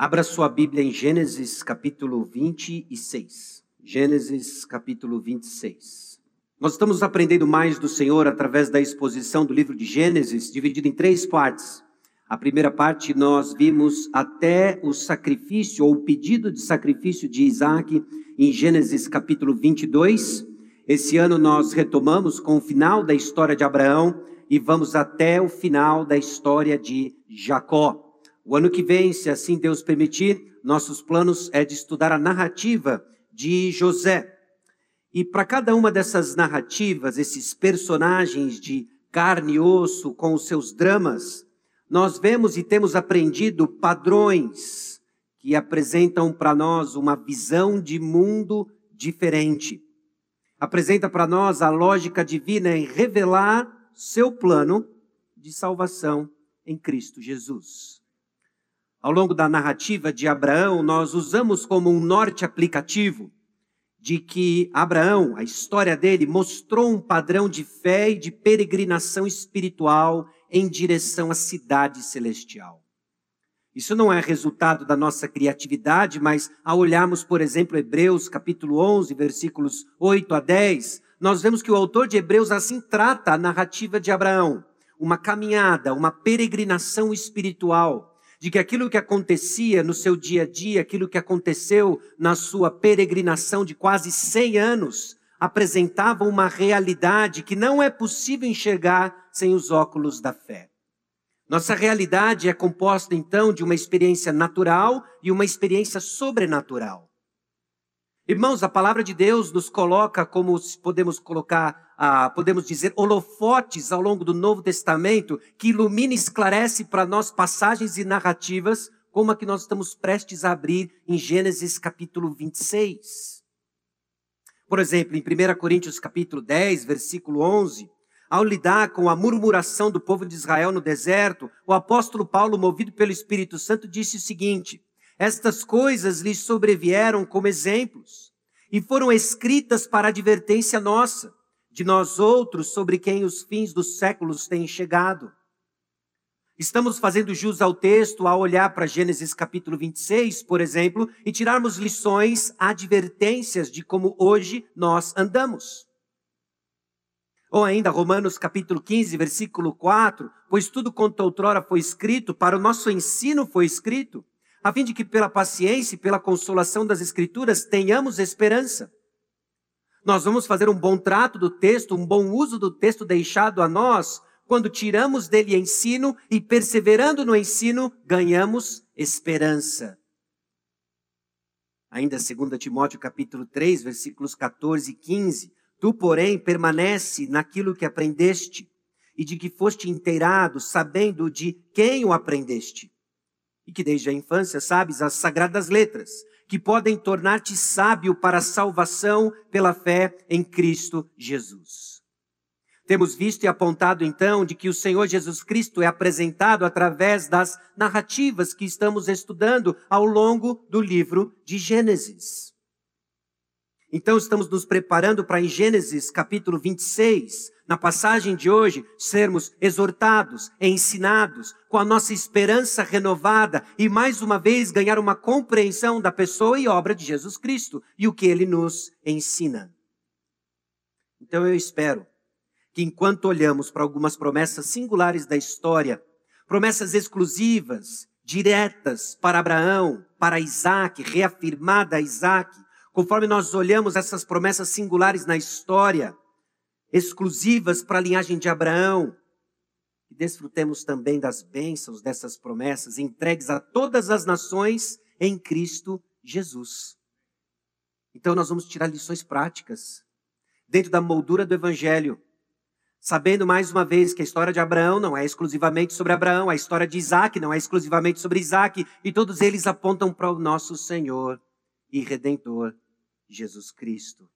Abra sua Bíblia em Gênesis capítulo 26. Gênesis capítulo 26. Nós estamos aprendendo mais do Senhor através da exposição do livro de Gênesis, dividido em três partes. A primeira parte nós vimos até o sacrifício ou o pedido de sacrifício de Isaac em Gênesis capítulo 22. Esse ano nós retomamos com o final da história de Abraão e vamos até o final da história de Jacó. O ano que vem, se assim Deus permitir, nossos planos é de estudar a narrativa de José. E para cada uma dessas narrativas, esses personagens de carne e osso com os seus dramas, nós vemos e temos aprendido padrões que apresentam para nós uma visão de mundo diferente. Apresenta para nós a lógica divina em revelar seu plano de salvação em Cristo Jesus. Ao longo da narrativa de Abraão, nós usamos como um norte aplicativo de que Abraão, a história dele, mostrou um padrão de fé e de peregrinação espiritual em direção à cidade celestial. Isso não é resultado da nossa criatividade, mas ao olharmos, por exemplo, Hebreus capítulo 11, versículos 8 a 10, nós vemos que o autor de Hebreus assim trata a narrativa de Abraão, uma caminhada, uma peregrinação espiritual, de que aquilo que acontecia no seu dia a dia, aquilo que aconteceu na sua peregrinação de quase 100 anos, apresentava uma realidade que não é possível enxergar sem os óculos da fé. Nossa realidade é composta então de uma experiência natural e uma experiência sobrenatural. Irmãos, a palavra de Deus nos coloca como podemos colocar, ah, podemos dizer, holofotes ao longo do Novo Testamento, que ilumina e esclarece para nós passagens e narrativas, como a que nós estamos prestes a abrir em Gênesis capítulo 26. Por exemplo, em 1 Coríntios capítulo 10, versículo 11, ao lidar com a murmuração do povo de Israel no deserto, o apóstolo Paulo, movido pelo Espírito Santo, disse o seguinte: estas coisas lhes sobrevieram como exemplos e foram escritas para advertência nossa, de nós outros sobre quem os fins dos séculos têm chegado. Estamos fazendo jus ao texto ao olhar para Gênesis capítulo 26, por exemplo, e tirarmos lições, advertências de como hoje nós andamos. Ou ainda Romanos capítulo 15, versículo 4, pois tudo quanto outrora foi escrito, para o nosso ensino foi escrito, a fim de que pela paciência e pela consolação das Escrituras tenhamos esperança. Nós vamos fazer um bom trato do texto, um bom uso do texto deixado a nós, quando tiramos dele ensino e perseverando no ensino, ganhamos esperança. Ainda 2 Timóteo capítulo 3, versículos 14 e 15. Tu, porém, permanece naquilo que aprendeste e de que foste inteirado, sabendo de quem o aprendeste e que desde a infância sabes as sagradas letras, que podem tornar-te sábio para a salvação pela fé em Cristo Jesus. Temos visto e apontado então de que o Senhor Jesus Cristo é apresentado através das narrativas que estamos estudando ao longo do livro de Gênesis. Então estamos nos preparando para em Gênesis capítulo 26 na passagem de hoje, sermos exortados, ensinados, com a nossa esperança renovada e mais uma vez ganhar uma compreensão da pessoa e obra de Jesus Cristo e o que ele nos ensina. Então eu espero que enquanto olhamos para algumas promessas singulares da história, promessas exclusivas, diretas para Abraão, para Isaac, reafirmada a Isaac, conforme nós olhamos essas promessas singulares na história, exclusivas para a linhagem de Abraão. E desfrutemos também das bênçãos dessas promessas entregues a todas as nações em Cristo Jesus. Então nós vamos tirar lições práticas dentro da moldura do Evangelho, sabendo mais uma vez que a história de Abraão não é exclusivamente sobre Abraão, a história de Isaac não é exclusivamente sobre Isaac, e todos eles apontam para o nosso Senhor e Redentor, Jesus Cristo.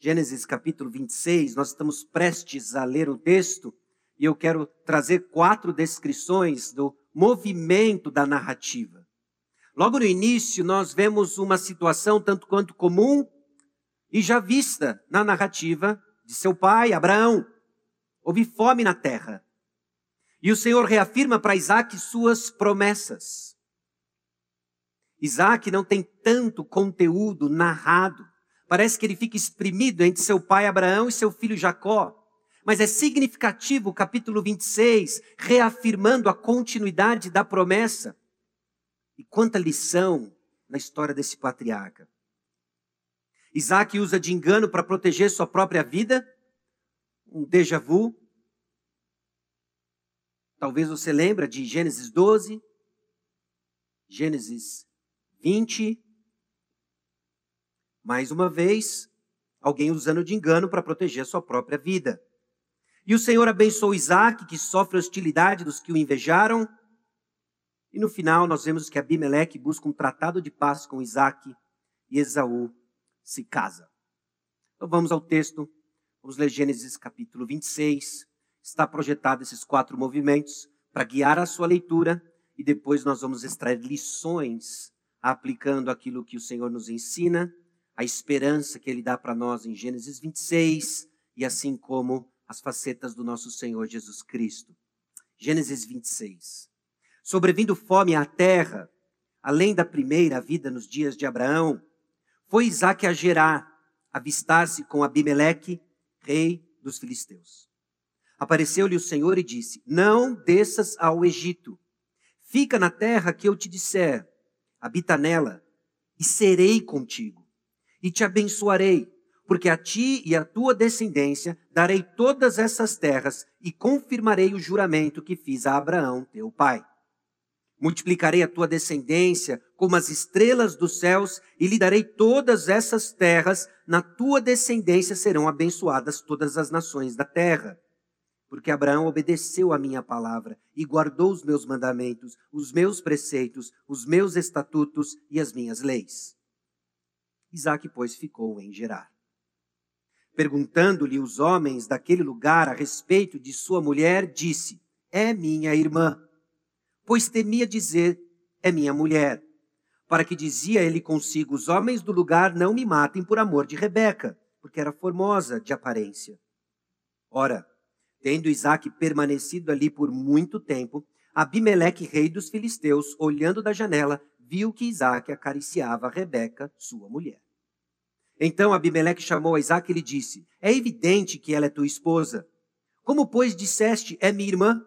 Gênesis capítulo 26, nós estamos prestes a ler o texto e eu quero trazer quatro descrições do movimento da narrativa. Logo no início, nós vemos uma situação tanto quanto comum e já vista na narrativa de seu pai, Abraão. Houve fome na terra. E o Senhor reafirma para Isaac suas promessas. Isaac não tem tanto conteúdo narrado. Parece que ele fica exprimido entre seu pai Abraão e seu filho Jacó. Mas é significativo o capítulo 26, reafirmando a continuidade da promessa. E quanta lição na história desse patriarca. Isaac usa de engano para proteger sua própria vida, um déjà vu. Talvez você lembre de Gênesis 12, Gênesis 20. Mais uma vez, alguém usando de engano para proteger sua própria vida. E o Senhor abençoou Isaac, que sofre hostilidade dos que o invejaram. E no final, nós vemos que Abimeleque busca um tratado de paz com Isaac e Esaú se casa. Então vamos ao texto, vamos ler Gênesis capítulo 26. Está projetado esses quatro movimentos para guiar a sua leitura e depois nós vamos extrair lições aplicando aquilo que o Senhor nos ensina, a esperança que ele dá para nós em Gênesis 26 e assim como as facetas do nosso Senhor Jesus Cristo. Gênesis 26. Sobrevindo fome à terra, além da primeira vida nos dias de Abraão, foi Isaac a Gerar, avistar-se com Abimeleque, rei dos filisteus. Apareceu-lhe o Senhor e disse: Não desças ao Egito. Fica na terra que eu te disser, habita nela, e serei contigo, e te abençoarei, porque a ti e à tua descendência darei todas essas terras e confirmarei o juramento que fiz a Abraão, teu pai. Multiplicarei a tua descendência como as estrelas dos céus e lhe darei todas essas terras. Na tua descendência serão abençoadas todas as nações da terra. Porque Abraão obedeceu a minha palavra e guardou os meus mandamentos, os meus preceitos, os meus estatutos e as minhas leis. Isaac, pois, ficou em Gerar. Perguntando-lhe os homens daquele lugar a respeito de sua mulher, disse: É minha irmã pois temia dizer: É minha mulher. Para que dizia ele consigo: Os homens do lugar não me matem por amor de Rebeca, porque era formosa de aparência. Ora, tendo Isaac permanecido ali por muito tempo, Abimeleque, rei dos filisteus, olhando da janela, viu que Isaac acariciava Rebeca, sua mulher. Então Abimeleque chamou a Isaac e lhe disse: É evidente que ela é tua esposa. Como, pois, disseste, é minha irmã?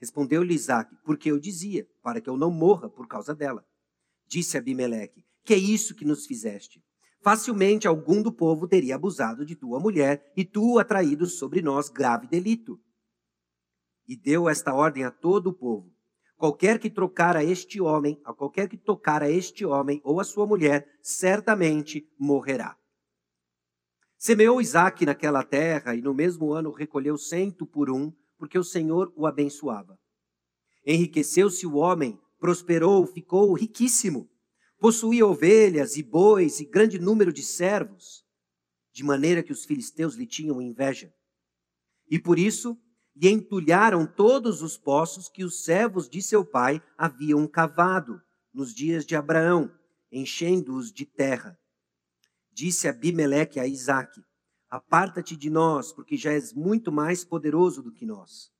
Respondeu-lhe Isaac, porque eu dizia, para que eu não morra por causa dela. Disse Abimeleque, que é isso que nos fizeste? Facilmente algum do povo teria abusado de tua mulher e tu atraído sobre nós grave delito. E deu esta ordem a todo o povo: qualquer que trocar a este homem, a qualquer que tocar a este homem ou a sua mulher, certamente morrerá. Semeou Isaac naquela terra e no mesmo ano recolheu cento por um porque o Senhor o abençoava. Enriqueceu-se o homem, prosperou, ficou riquíssimo. Possuía ovelhas e bois e grande número de servos, de maneira que os filisteus lhe tinham inveja. E por isso lhe entulharam todos os poços que os servos de seu pai haviam cavado nos dias de Abraão, enchendo-os de terra. Disse Abimeleque a Isaque: Aparta-te de nós, porque já és muito mais poderoso do que nós.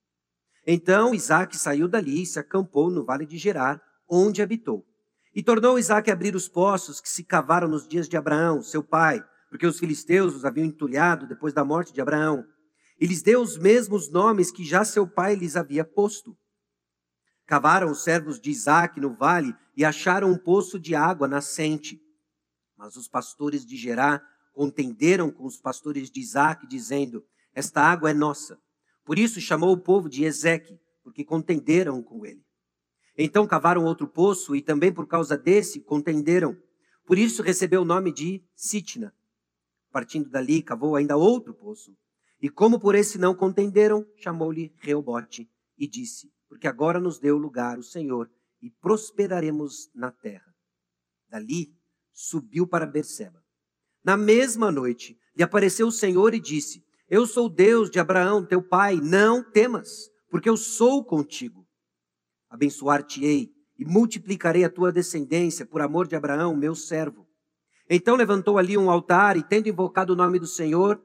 Então Isaac saiu dali e se acampou no vale de Gerar, onde habitou. E tornou Isaac a abrir os poços que se cavaram nos dias de Abraão, seu pai, porque os filisteus os haviam entulhado depois da morte de Abraão. E lhes deu os mesmos nomes que já seu pai lhes havia posto. Cavaram os servos de Isaac no vale e acharam um poço de água nascente. Mas os pastores de Gerar contenderam com os pastores de Isaac, dizendo: Esta água é nossa. Por isso chamou o povo de Ezeque, porque contenderam com ele. Então cavaram outro poço e também por causa desse contenderam. Por isso recebeu o nome de Sitna. Partindo dali, cavou ainda outro poço. E como por esse não contenderam, chamou-lhe Reobote e disse: Porque agora nos deu lugar o Senhor e prosperaremos na terra. Dali subiu para Berseba na mesma noite, lhe apareceu o Senhor e disse: Eu sou Deus de Abraão, teu pai, não temas, porque eu sou contigo. Abençoar-te-ei e multiplicarei a tua descendência por amor de Abraão, meu servo. Então levantou ali um altar e, tendo invocado o nome do Senhor,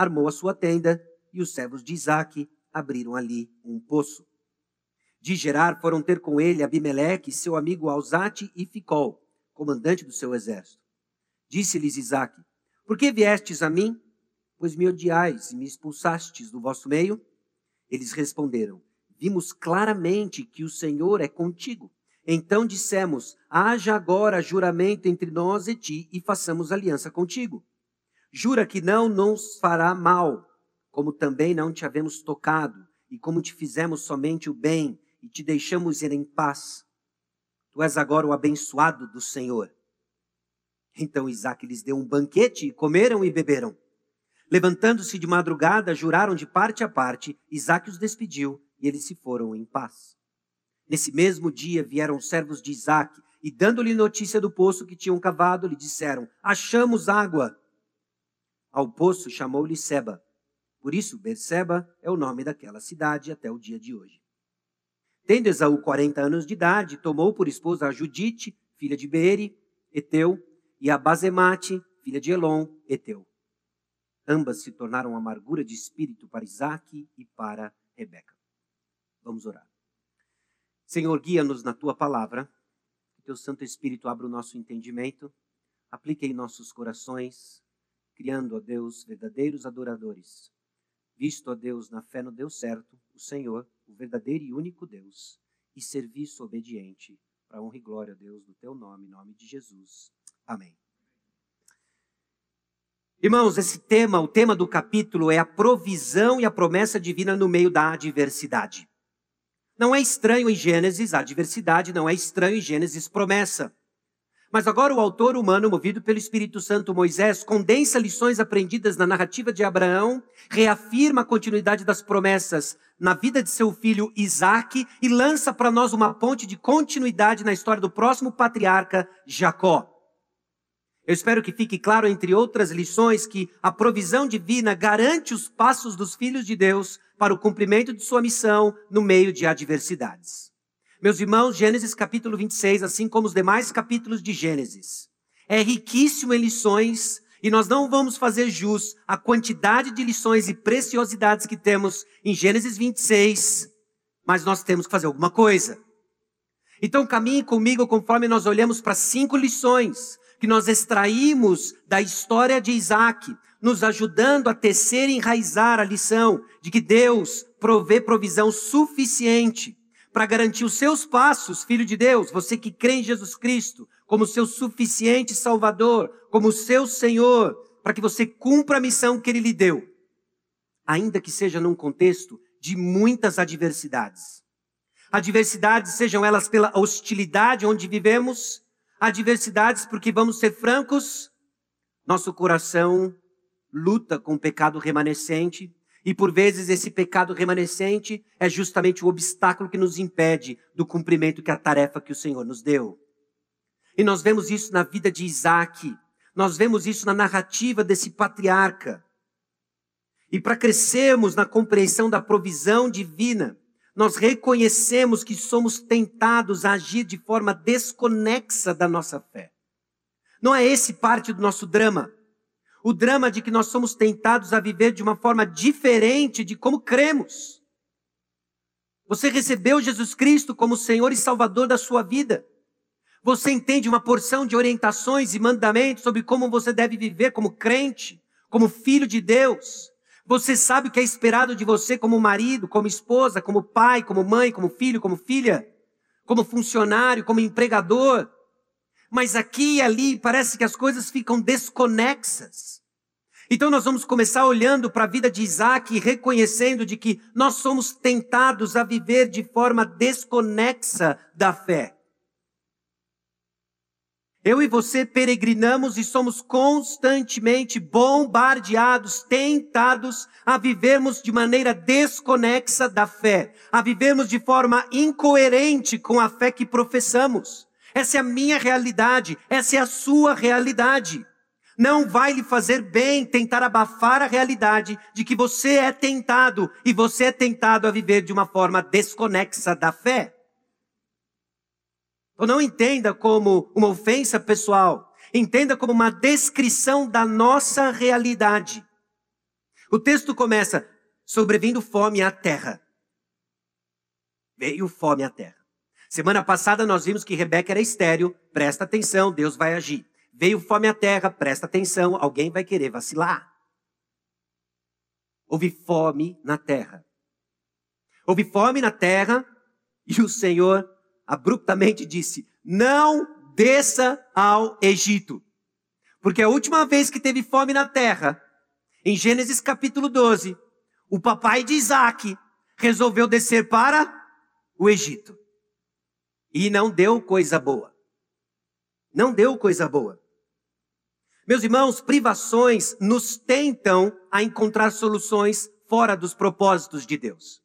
armou a sua tenda e os servos de Isaque abriram ali um poço. De Gerar foram ter com ele Abimeleque, seu amigo Alzate e Ficol, comandante do seu exército. Disse-lhes Isaque: Por que viestes a mim? Pois me odiais e me expulsastes do vosso meio? Eles responderam: Vimos claramente que o Senhor é contigo. Então dissemos: Haja agora juramento entre nós e ti, e façamos aliança contigo. Jura que não nos fará mal, como também não te havemos tocado, e como te fizemos somente o bem, e te deixamos ir em paz. Tu és agora o abençoado do Senhor. Então Isaac lhes deu um banquete, e comeram e beberam. Levantando-se de madrugada, juraram de parte a parte, Isaac os despediu, e eles se foram em paz. Nesse mesmo dia vieram os servos de Isaac, e dando-lhe notícia do poço que tinham cavado, lhe disseram: Achamos água. Ao poço chamou-lhe Seba. Por isso, Berseba é o nome daquela cidade até o dia de hoje. Tendo Esaú 40 anos de idade, tomou por esposa a Judite, filha de Beeri, Eteu, e a Bazemate, filha de Elon, Eteu. Ambas se tornaram amargura de espírito para Isaac e para Rebeca. Vamos orar. Senhor, guia-nos na tua palavra, que teu Santo Espírito abra o nosso entendimento, aplique em nossos corações, criando, ó Deus, verdadeiros adoradores, visto, ó Deus, na fé no Deus certo, o Senhor, o verdadeiro e único Deus, e serviço obediente, para honra e glória, Deus, do teu nome, em nome de Jesus. Amém. Irmãos, esse tema, o tema do capítulo é a provisão e a promessa divina no meio da adversidade. Não é estranho em Gênesis a adversidade, não é estranho em Gênesis promessa. Mas agora o autor humano, movido pelo Espírito Santo Moisés, condensa lições aprendidas na narrativa de Abraão, reafirma a continuidade das promessas na vida de seu filho Isaac e lança para nós uma ponte de continuidade na história do próximo patriarca Jacó. Eu espero que fique claro, entre outras lições, que a provisão divina garante os passos dos filhos de Deus para o cumprimento de sua missão no meio de adversidades. Meus irmãos, Gênesis capítulo 26, assim como os demais capítulos de Gênesis, é riquíssimo em lições e nós não vamos fazer jus à quantidade de lições e preciosidades que temos em Gênesis 26, mas nós temos que fazer alguma coisa. Então caminhe comigo conforme nós olhamos para cinco lições que nós extraímos da história de Isaac, nos ajudando a tecer e enraizar a lição de que Deus provê provisão suficiente para garantir os seus passos, filho de Deus, você que crê em Jesus Cristo como seu suficiente Salvador, como seu Senhor, para que você cumpra a missão que Ele lhe deu, ainda que seja num contexto de muitas adversidades. Adversidades, sejam elas pela hostilidade onde vivemos, adversidades porque, vamos ser francos, nosso coração luta com o pecado remanescente, e por vezes esse pecado remanescente é justamente o obstáculo que nos impede do cumprimento que a tarefa que o Senhor nos deu. E nós vemos isso na vida de Isaac, nós vemos isso na narrativa desse patriarca. E para crescermos na compreensão da provisão divina, nós reconhecemos que somos tentados a agir de forma desconexa da nossa fé. Não é esse parte do nosso drama o drama de que nós somos tentados a viver de uma forma diferente de como cremos. Você recebeu Jesus Cristo como Senhor e Salvador da sua vida. Você entende uma porção de orientações e mandamentos sobre como você deve viver como crente, como filho de Deus. Você sabe o que é esperado de você como marido, como esposa, como pai, como mãe, como filho, como filha, como funcionário, como empregador mas aqui e ali parece que as coisas ficam desconexas. Então nós vamos começar olhando para a vida de Isaac e reconhecendo de que nós somos tentados a viver de forma desconexa da fé. Eu e você peregrinamos e somos constantemente bombardeados, tentados a vivermos de maneira desconexa da fé, a vivermos de forma incoerente com a fé que professamos. Essa é a minha realidade, essa é a sua realidade. Não vai lhe fazer bem tentar abafar a realidade de que você é tentado e você é tentado a viver de uma forma desconexa da fé. Então não entenda como uma ofensa pessoal, entenda como uma descrição da nossa realidade. O texto começa: sobrevindo fome à terra. Veio fome à terra. Semana passada nós vimos que Rebeca era estéreo, presta atenção, Deus vai agir. Veio fome à terra, presta atenção, alguém vai querer vacilar. Houve fome na terra. Houve fome na terra e o Senhor abruptamente disse: Não desça ao Egito. Porque a última vez que teve fome na terra, em Gênesis capítulo 12, o papai de Isaac resolveu descer para o Egito. E não deu coisa boa. Não deu coisa boa. Meus irmãos, privações nos tentam a encontrar soluções fora dos propósitos de Deus.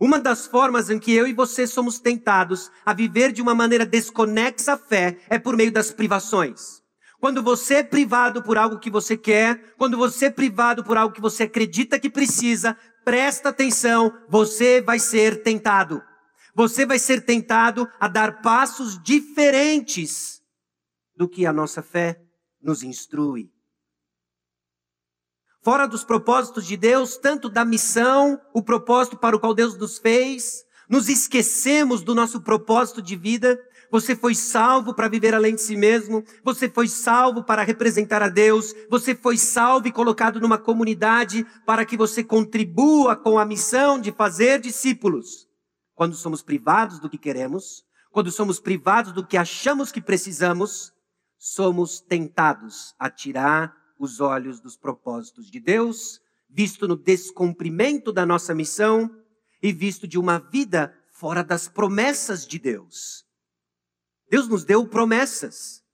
Uma das formas em que eu e você somos tentados a viver de uma maneira desconexa à fé é por meio das privações. Quando você é privado por algo que você quer, quando você é privado por algo que você acredita que precisa, presta atenção, você vai ser tentado. Você vai ser tentado a dar passos diferentes do que a nossa fé nos instrui. Fora dos propósitos de Deus, tanto da missão, o propósito para o qual Deus nos fez, nos esquecemos do nosso propósito de vida você foi salvo para viver além de si mesmo. Você foi salvo para representar a Deus. Você foi salvo e colocado numa comunidade para que você contribua com a missão de fazer discípulos. Quando somos privados do que queremos, quando somos privados do que achamos que precisamos, somos tentados a tirar os olhos dos propósitos de Deus, visto no descumprimento da nossa missão e visto de uma vida fora das promessas de Deus. Deus nos deu promessas.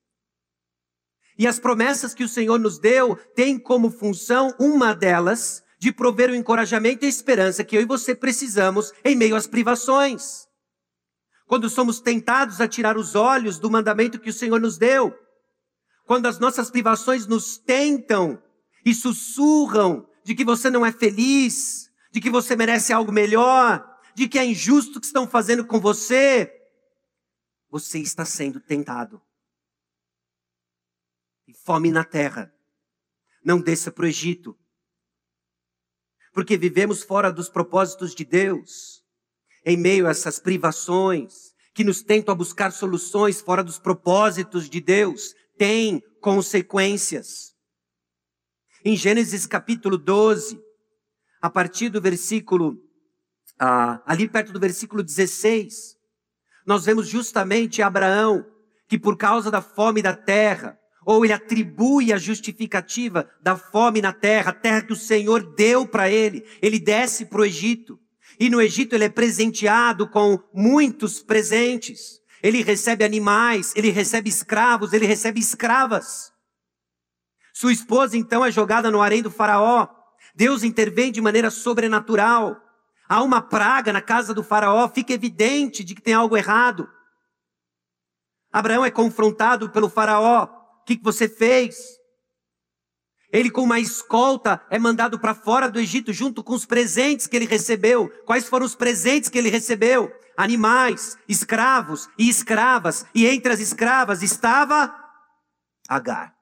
E as promessas que o Senhor nos deu têm como função uma delas de prover o encorajamento e a esperança que eu e você precisamos em meio às privações. Quando somos tentados a tirar os olhos do mandamento que o Senhor nos deu, quando as nossas privações nos tentam e sussurram de que você não é feliz, de que você merece algo melhor, de que é injusto o que estão fazendo com você, você está sendo tentado. E fome na terra. Não desça para o Egito. Porque vivemos fora dos propósitos de Deus, em meio a essas privações, que nos tentam a buscar soluções fora dos propósitos de Deus, tem consequências. Em Gênesis capítulo 12, a partir do versículo, ah, ali perto do versículo 16, nós vemos justamente Abraão, que por causa da fome da terra, ou ele atribui a justificativa da fome na terra, a terra que o Senhor deu para ele, ele desce para o Egito. E no Egito ele é presenteado com muitos presentes. Ele recebe animais, ele recebe escravos, ele recebe escravas. Sua esposa então é jogada no harém do faraó. Deus intervém de maneira sobrenatural há uma praga na casa do faraó, fica evidente de que tem algo errado. Abraão é confrontado pelo faraó. Que, que você fez? Ele, com uma escolta, é mandado para fora do Egito junto com os presentes que ele recebeu. Quais foram os presentes que ele recebeu? Animais, escravos e escravas. E entre as escravas estava Agar.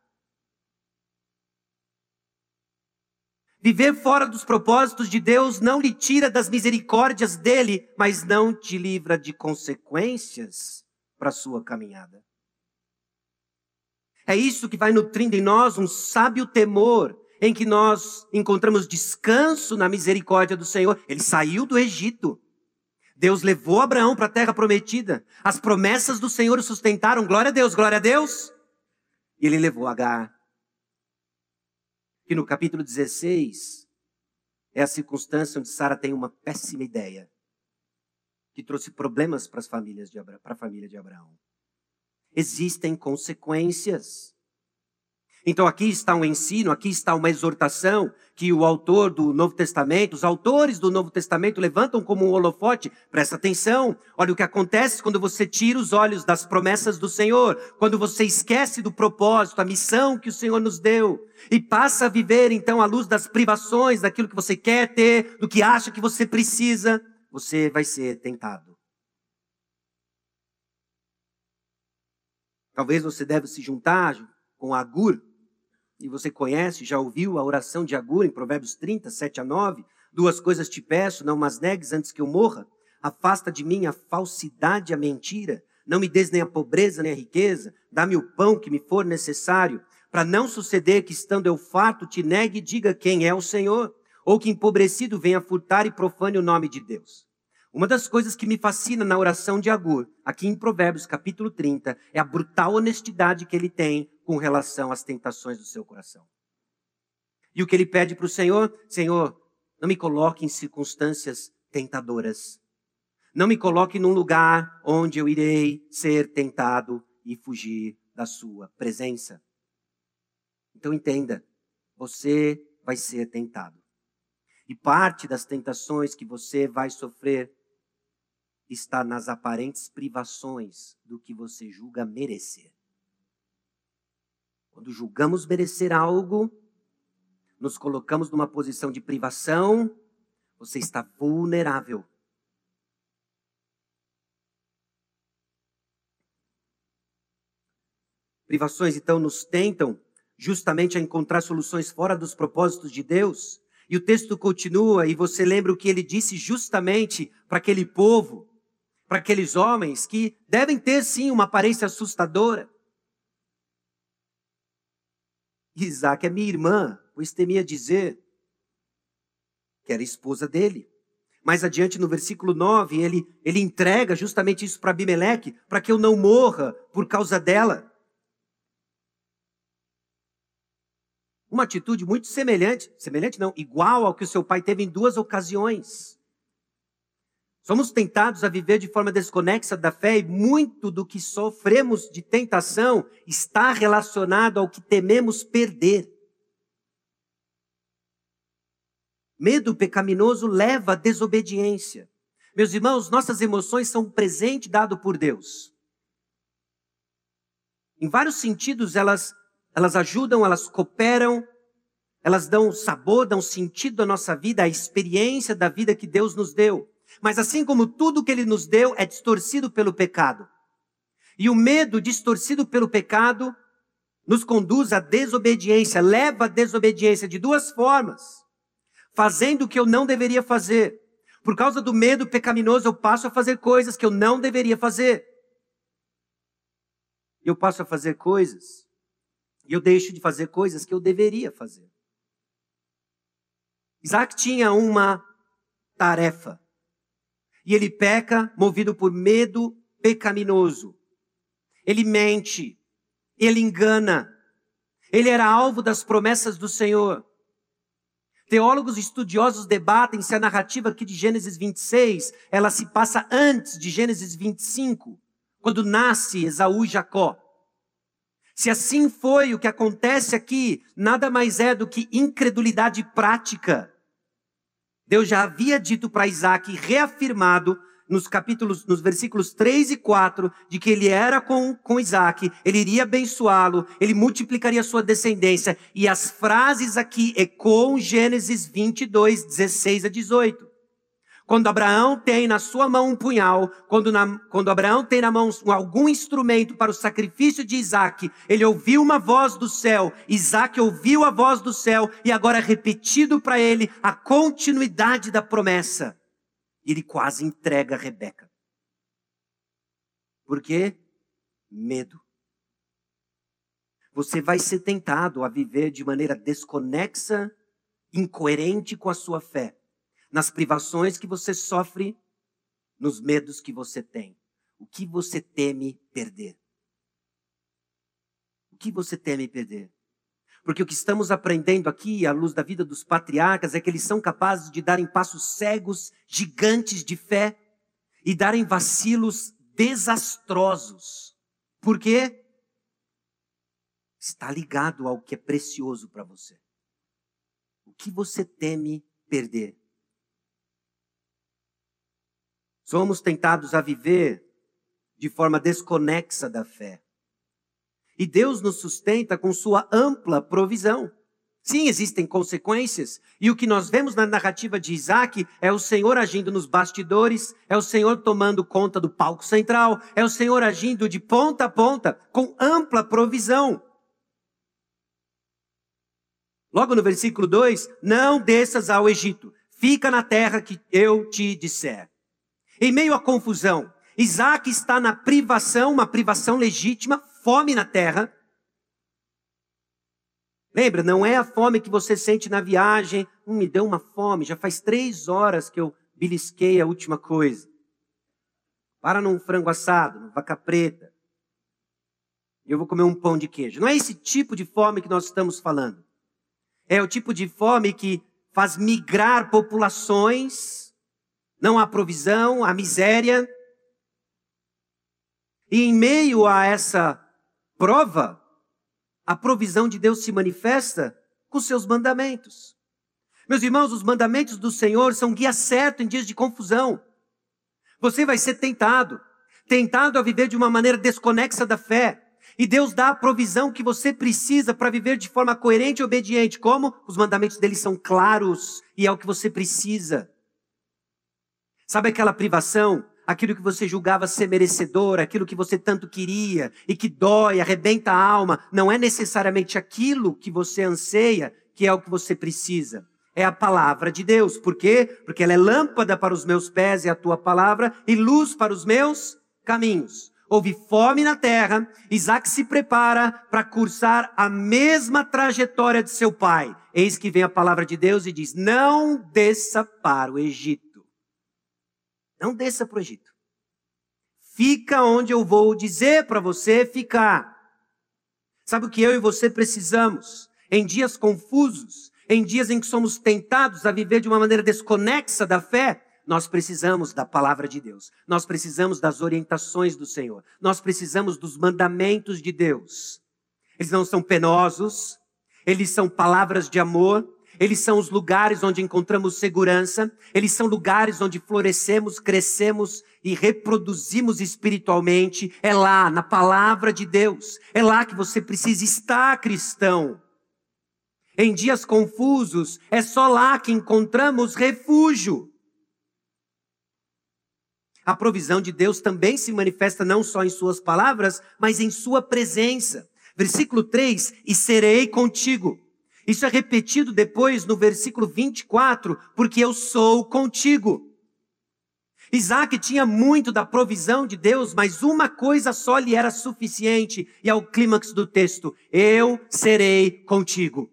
Viver fora dos propósitos de Deus não lhe tira das misericórdias dele, mas não te livra de consequências para a sua caminhada. É isso que vai nutrindo em nós um sábio temor, em que nós encontramos descanso na misericórdia do Senhor. Ele saiu do Egito. Deus levou Abraão para a terra prometida. As promessas do Senhor o sustentaram. Glória a Deus, glória a Deus. E ele levou Agar que no capítulo 16 é a circunstância onde Sara tem uma péssima ideia que trouxe problemas para as famílias para a família de Abraão. Existem consequências. Então aqui está um ensino, aqui está uma exortação que o autor do Novo Testamento, os autores do Novo Testamento levantam como um holofote. Presta atenção. Olha o que acontece quando você tira os olhos das promessas do Senhor, quando você esquece do propósito, a missão que o Senhor nos deu e passa a viver então à luz das privações, daquilo que você quer ter, do que acha que você precisa, você vai ser tentado. Talvez você deve se juntar com Agur, e você conhece, já ouviu a oração de Agur em Provérbios 30, 7 a 9. Duas coisas te peço, não mas negues antes que eu morra. Afasta de mim a falsidade a mentira. Não me des nem a pobreza nem a riqueza. Dá-me o pão que me for necessário. Para não suceder que, estando eu farto, te negue e diga quem é o Senhor. Ou que empobrecido venha furtar e profane o nome de Deus. Uma das coisas que me fascina na oração de Agur, aqui em Provérbios capítulo 30, é a brutal honestidade que ele tem com relação às tentações do seu coração. E o que ele pede para o Senhor? Senhor, não me coloque em circunstâncias tentadoras. Não me coloque num lugar onde eu irei ser tentado e fugir da sua presença. Então entenda, você vai ser tentado. E parte das tentações que você vai sofrer está nas aparentes privações do que você julga merecer. Quando julgamos merecer algo, nos colocamos numa posição de privação, você está vulnerável. Privações, então, nos tentam justamente a encontrar soluções fora dos propósitos de Deus. E o texto continua, e você lembra o que ele disse justamente para aquele povo, para aqueles homens que devem ter sim uma aparência assustadora. Isaac é minha irmã, pois temia dizer que era esposa dele. Mais adiante, no versículo 9, ele, ele entrega justamente isso para Abimeleque, para que eu não morra por causa dela. Uma atitude muito semelhante, semelhante não, igual ao que o seu pai teve em duas ocasiões. Somos tentados a viver de forma desconexa da fé e muito do que sofremos de tentação está relacionado ao que tememos perder. Medo pecaminoso leva à desobediência. Meus irmãos, nossas emoções são um presente dado por Deus. Em vários sentidos, elas, elas ajudam, elas cooperam, elas dão sabor, dão sentido à nossa vida, à experiência da vida que Deus nos deu. Mas assim como tudo que ele nos deu é distorcido pelo pecado. E o medo distorcido pelo pecado nos conduz à desobediência, leva à desobediência de duas formas. Fazendo o que eu não deveria fazer. Por causa do medo pecaminoso, eu passo a fazer coisas que eu não deveria fazer. Eu passo a fazer coisas e eu deixo de fazer coisas que eu deveria fazer. Isaac tinha uma tarefa. E ele peca movido por medo pecaminoso. Ele mente, ele engana. Ele era alvo das promessas do Senhor. Teólogos estudiosos debatem se a narrativa aqui de Gênesis 26, ela se passa antes de Gênesis 25, quando nasce Esaú e Jacó. Se assim foi, o que acontece aqui nada mais é do que incredulidade prática. Deus já havia dito para Isaac, reafirmado nos capítulos, nos versículos 3 e 4, de que ele era com, com Isaac, ele iria abençoá-lo, ele multiplicaria sua descendência. E as frases aqui ecoam Gênesis 22, 16 a 18. Quando Abraão tem na sua mão um punhal, quando, na, quando Abraão tem na mão algum instrumento para o sacrifício de Isaac, ele ouviu uma voz do céu, Isaac ouviu a voz do céu, e agora é repetido para ele a continuidade da promessa. Ele quase entrega Rebeca. Por quê? Medo. Você vai ser tentado a viver de maneira desconexa, incoerente com a sua fé nas privações que você sofre, nos medos que você tem. O que você teme perder? O que você teme perder? Porque o que estamos aprendendo aqui, à luz da vida dos patriarcas, é que eles são capazes de darem passos cegos, gigantes de fé, e darem vacilos desastrosos. Por quê? Está ligado ao que é precioso para você. O que você teme perder? Somos tentados a viver de forma desconexa da fé. E Deus nos sustenta com sua ampla provisão. Sim, existem consequências, e o que nós vemos na narrativa de Isaac é o Senhor agindo nos bastidores, é o Senhor tomando conta do palco central, é o Senhor agindo de ponta a ponta, com ampla provisão. Logo no versículo 2: Não desças ao Egito, fica na terra que eu te disser. Em meio à confusão, Isaac está na privação, uma privação legítima, fome na terra. Lembra, não é a fome que você sente na viagem. Hum, me deu uma fome, já faz três horas que eu belisquei a última coisa. Para num frango assado, numa vaca preta. Eu vou comer um pão de queijo. Não é esse tipo de fome que nós estamos falando. É o tipo de fome que faz migrar populações, não há provisão, há miséria. E em meio a essa prova, a provisão de Deus se manifesta com seus mandamentos. Meus irmãos, os mandamentos do Senhor são guia certo em dias de confusão. Você vai ser tentado, tentado a viver de uma maneira desconexa da fé. E Deus dá a provisão que você precisa para viver de forma coerente e obediente. Como? Os mandamentos dele são claros e é o que você precisa. Sabe aquela privação aquilo que você julgava ser merecedor, aquilo que você tanto queria e que dói, arrebenta a alma, não é necessariamente aquilo que você anseia que é o que você precisa. É a palavra de Deus. Por quê? Porque ela é lâmpada para os meus pés, é a tua palavra, e luz para os meus caminhos. Houve fome na terra, Isaac se prepara para cursar a mesma trajetória de seu pai. Eis que vem a palavra de Deus e diz: Não desça para o Egito. Não desça para o Egito. Fica onde eu vou dizer para você ficar. Sabe o que eu e você precisamos? Em dias confusos, em dias em que somos tentados a viver de uma maneira desconexa da fé, nós precisamos da palavra de Deus. Nós precisamos das orientações do Senhor. Nós precisamos dos mandamentos de Deus. Eles não são penosos, eles são palavras de amor, eles são os lugares onde encontramos segurança, eles são lugares onde florescemos, crescemos e reproduzimos espiritualmente. É lá, na palavra de Deus. É lá que você precisa estar, cristão. Em dias confusos, é só lá que encontramos refúgio. A provisão de Deus também se manifesta não só em Suas palavras, mas em Sua presença. Versículo 3: E serei contigo isso é repetido depois no versículo 24, porque eu sou contigo. Isaac tinha muito da provisão de Deus, mas uma coisa só lhe era suficiente, e é clímax do texto: Eu serei contigo.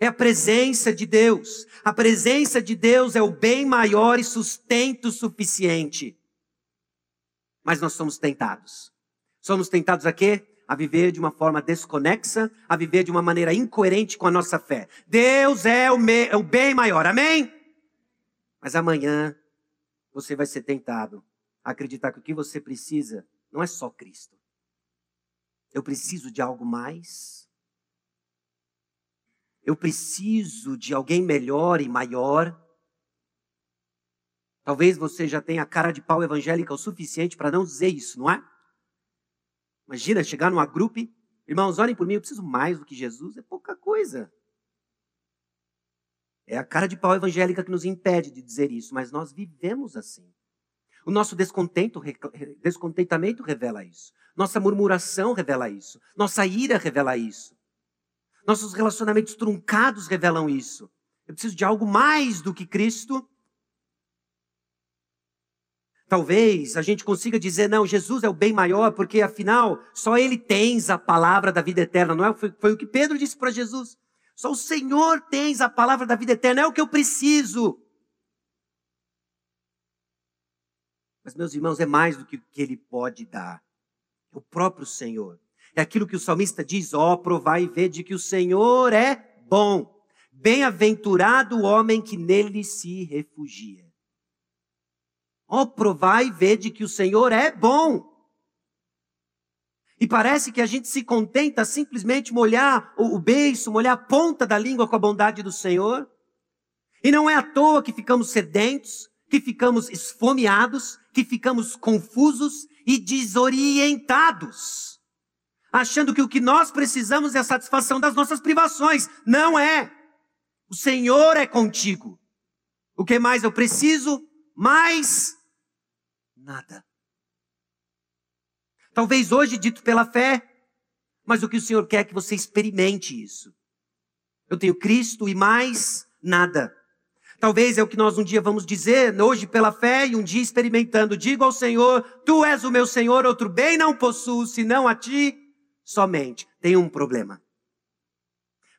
É a presença de Deus. A presença de Deus é o bem maior e sustento suficiente. Mas nós somos tentados. Somos tentados a quê? A viver de uma forma desconexa, a viver de uma maneira incoerente com a nossa fé. Deus é o, me, é o bem maior, amém? Mas amanhã você vai ser tentado a acreditar que o que você precisa não é só Cristo. Eu preciso de algo mais. Eu preciso de alguém melhor e maior. Talvez você já tenha cara de pau evangélica o suficiente para não dizer isso, não é? Imagina chegar numa grupo, irmãos, olhem por mim, eu preciso mais do que Jesus, é pouca coisa. É a cara de pau evangélica que nos impede de dizer isso, mas nós vivemos assim. O nosso descontento, descontentamento revela isso. Nossa murmuração revela isso. Nossa ira revela isso. Nossos relacionamentos truncados revelam isso. Eu preciso de algo mais do que Cristo Talvez a gente consiga dizer, não, Jesus é o bem maior, porque afinal, só Ele tens a palavra da vida eterna, não é? Foi, foi o que Pedro disse para Jesus. Só o Senhor tens a palavra da vida eterna, é o que eu preciso. Mas, meus irmãos, é mais do que o que Ele pode dar. É o próprio Senhor. É aquilo que o salmista diz: ó, oh, provai e vede que o Senhor é bom. Bem-aventurado o homem que nele se refugia. Ó, oh, provai e vede que o Senhor é bom. E parece que a gente se contenta simplesmente molhar o beiço, molhar a ponta da língua com a bondade do Senhor. E não é à toa que ficamos sedentos, que ficamos esfomeados, que ficamos confusos e desorientados. Achando que o que nós precisamos é a satisfação das nossas privações. Não é. O Senhor é contigo. O que mais eu preciso? Mais nada. Talvez hoje dito pela fé, mas o que o Senhor quer é que você experimente isso. Eu tenho Cristo e mais nada. Talvez é o que nós um dia vamos dizer, hoje pela fé e um dia experimentando. Digo ao Senhor: Tu és o meu Senhor, outro bem não possuo, senão a ti somente. Tem um problema.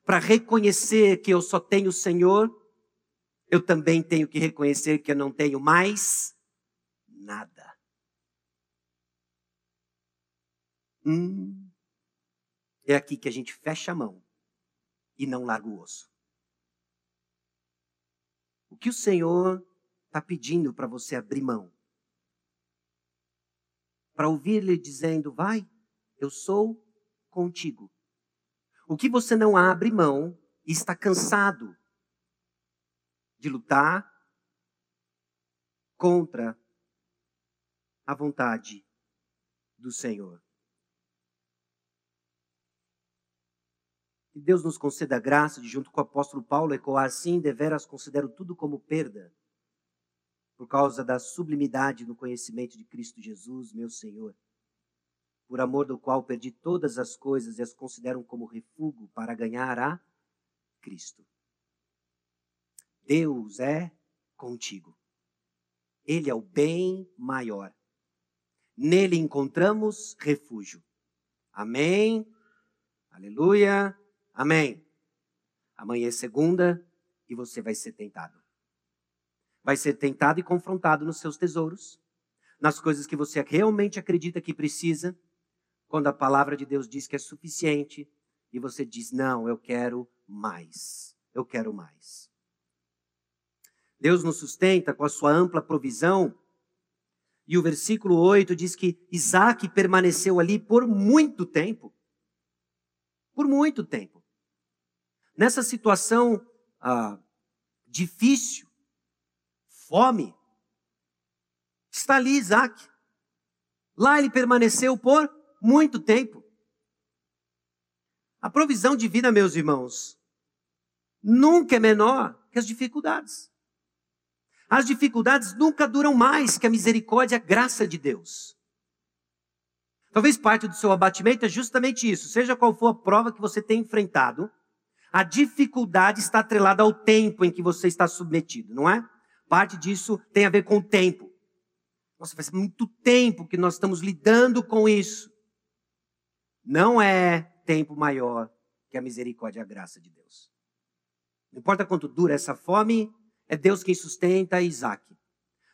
Para reconhecer que eu só tenho o Senhor, eu também tenho que reconhecer que eu não tenho mais nada. Hum, é aqui que a gente fecha a mão e não larga o osso. O que o Senhor está pedindo para você abrir mão? Para ouvir-lhe dizendo: Vai, eu sou contigo. O que você não abre mão e está cansado de lutar contra a vontade do Senhor. Que Deus nos conceda a graça de, junto com o apóstolo Paulo, ecoar assim, deveras considero tudo como perda, por causa da sublimidade no conhecimento de Cristo Jesus, meu Senhor, por amor do qual perdi todas as coisas e as considero como refúgio para ganhar a Cristo. Deus é contigo. Ele é o bem maior. Nele encontramos refúgio. Amém. Aleluia. Amém. Amanhã é segunda e você vai ser tentado. Vai ser tentado e confrontado nos seus tesouros, nas coisas que você realmente acredita que precisa, quando a palavra de Deus diz que é suficiente e você diz: Não, eu quero mais. Eu quero mais. Deus nos sustenta com a sua ampla provisão. E o versículo 8 diz que Isaac permaneceu ali por muito tempo. Por muito tempo. Nessa situação ah, difícil, fome, está ali Isaac. Lá ele permaneceu por muito tempo. A provisão divina, meus irmãos, nunca é menor que as dificuldades. As dificuldades nunca duram mais que a misericórdia e a graça de Deus. Talvez parte do seu abatimento é justamente isso. Seja qual for a prova que você tem enfrentado, a dificuldade está atrelada ao tempo em que você está submetido, não é? Parte disso tem a ver com o tempo. Nossa, faz muito tempo que nós estamos lidando com isso. Não é tempo maior que a misericórdia e a graça de Deus. Não importa quanto dura essa fome, é Deus quem sustenta Isaac.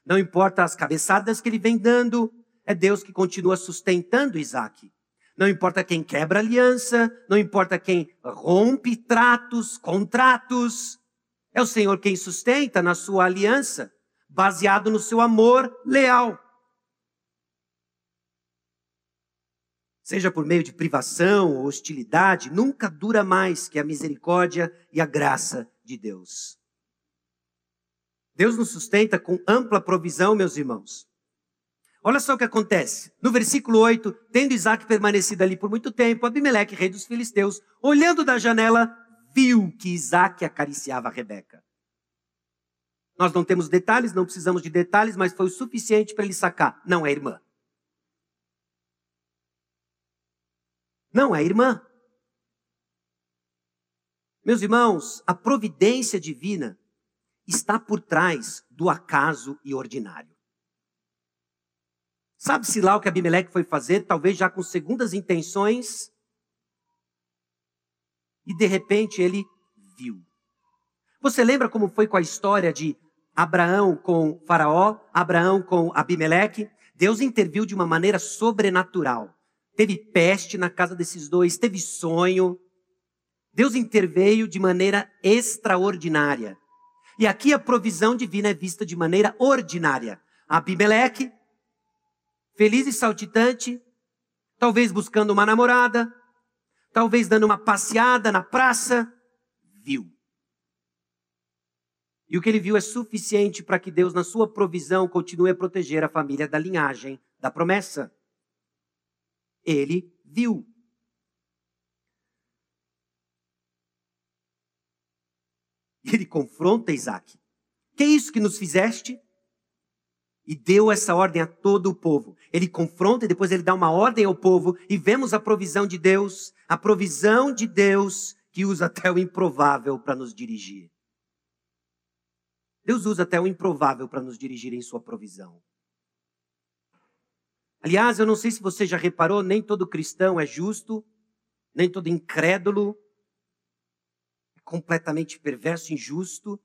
Não importa as cabeçadas que ele vem dando, é Deus que continua sustentando Isaac. Não importa quem quebra aliança, não importa quem rompe tratos, contratos. É o Senhor quem sustenta na sua aliança, baseado no seu amor leal. Seja por meio de privação ou hostilidade, nunca dura mais que a misericórdia e a graça de Deus. Deus nos sustenta com ampla provisão, meus irmãos. Olha só o que acontece. No versículo 8, tendo Isaac permanecido ali por muito tempo, Abimeleque, rei dos filisteus, olhando da janela, viu que Isaac acariciava Rebeca. Nós não temos detalhes, não precisamos de detalhes, mas foi o suficiente para ele sacar. Não é irmã. Não é irmã. Meus irmãos, a providência divina está por trás do acaso e ordinário. Sabe-se lá o que Abimeleque foi fazer, talvez já com segundas intenções. E de repente ele viu. Você lembra como foi com a história de Abraão com Faraó, Abraão com Abimeleque? Deus interviu de uma maneira sobrenatural. Teve peste na casa desses dois, teve sonho. Deus interveio de maneira extraordinária. E aqui a provisão divina é vista de maneira ordinária. Abimeleque feliz e saltitante, talvez buscando uma namorada, talvez dando uma passeada na praça, viu. E o que ele viu é suficiente para que Deus, na sua provisão, continue a proteger a família da linhagem da promessa. Ele viu. Ele confronta Isaac. Que é isso que nos fizeste? e deu essa ordem a todo o povo. Ele confronta e depois ele dá uma ordem ao povo e vemos a provisão de Deus, a provisão de Deus que usa até o improvável para nos dirigir. Deus usa até o improvável para nos dirigir em sua provisão. Aliás, eu não sei se você já reparou, nem todo cristão é justo, nem todo incrédulo completamente perverso, injusto.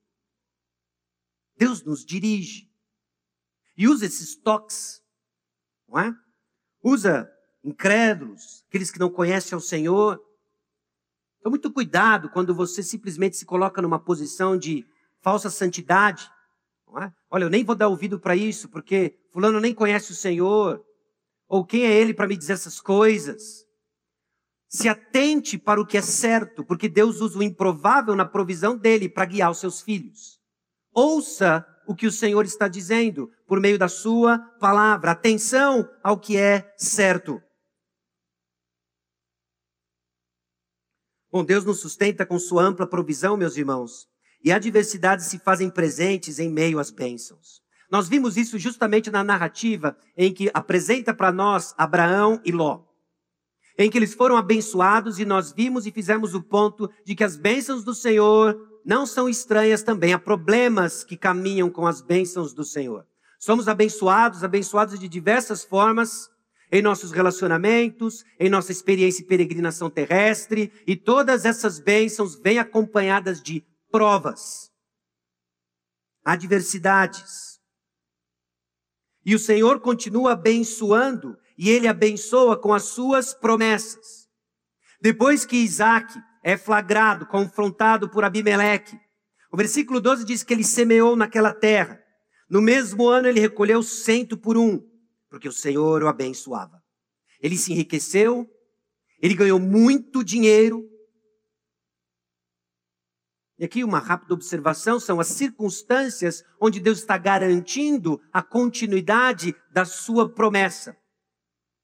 Deus nos dirige e usa esses toques, não é? Usa incrédulos, aqueles que não conhecem ao Senhor. Então, muito cuidado quando você simplesmente se coloca numa posição de falsa santidade. É? Olha, eu nem vou dar ouvido para isso, porque fulano nem conhece o Senhor. Ou quem é ele para me dizer essas coisas? Se atente para o que é certo, porque Deus usa o improvável na provisão dele para guiar os seus filhos. Ouça o que o Senhor está dizendo por meio da sua palavra. Atenção ao que é certo. Bom, Deus nos sustenta com sua ampla provisão, meus irmãos, e adversidades se fazem presentes em meio às bênçãos. Nós vimos isso justamente na narrativa em que apresenta para nós Abraão e Ló. Em que eles foram abençoados e nós vimos e fizemos o ponto de que as bênçãos do Senhor não são estranhas também. Há problemas que caminham com as bênçãos do Senhor. Somos abençoados, abençoados de diversas formas, em nossos relacionamentos, em nossa experiência e peregrinação terrestre, e todas essas bênçãos vêm acompanhadas de provas, adversidades. E o Senhor continua abençoando, e ele abençoa com as suas promessas. Depois que Isaac é flagrado, confrontado por Abimeleque, o versículo 12 diz que ele semeou naquela terra. No mesmo ano ele recolheu cento por um porque o Senhor o abençoava. Ele se enriqueceu, ele ganhou muito dinheiro. E aqui uma rápida observação são as circunstâncias onde Deus está garantindo a continuidade da sua promessa.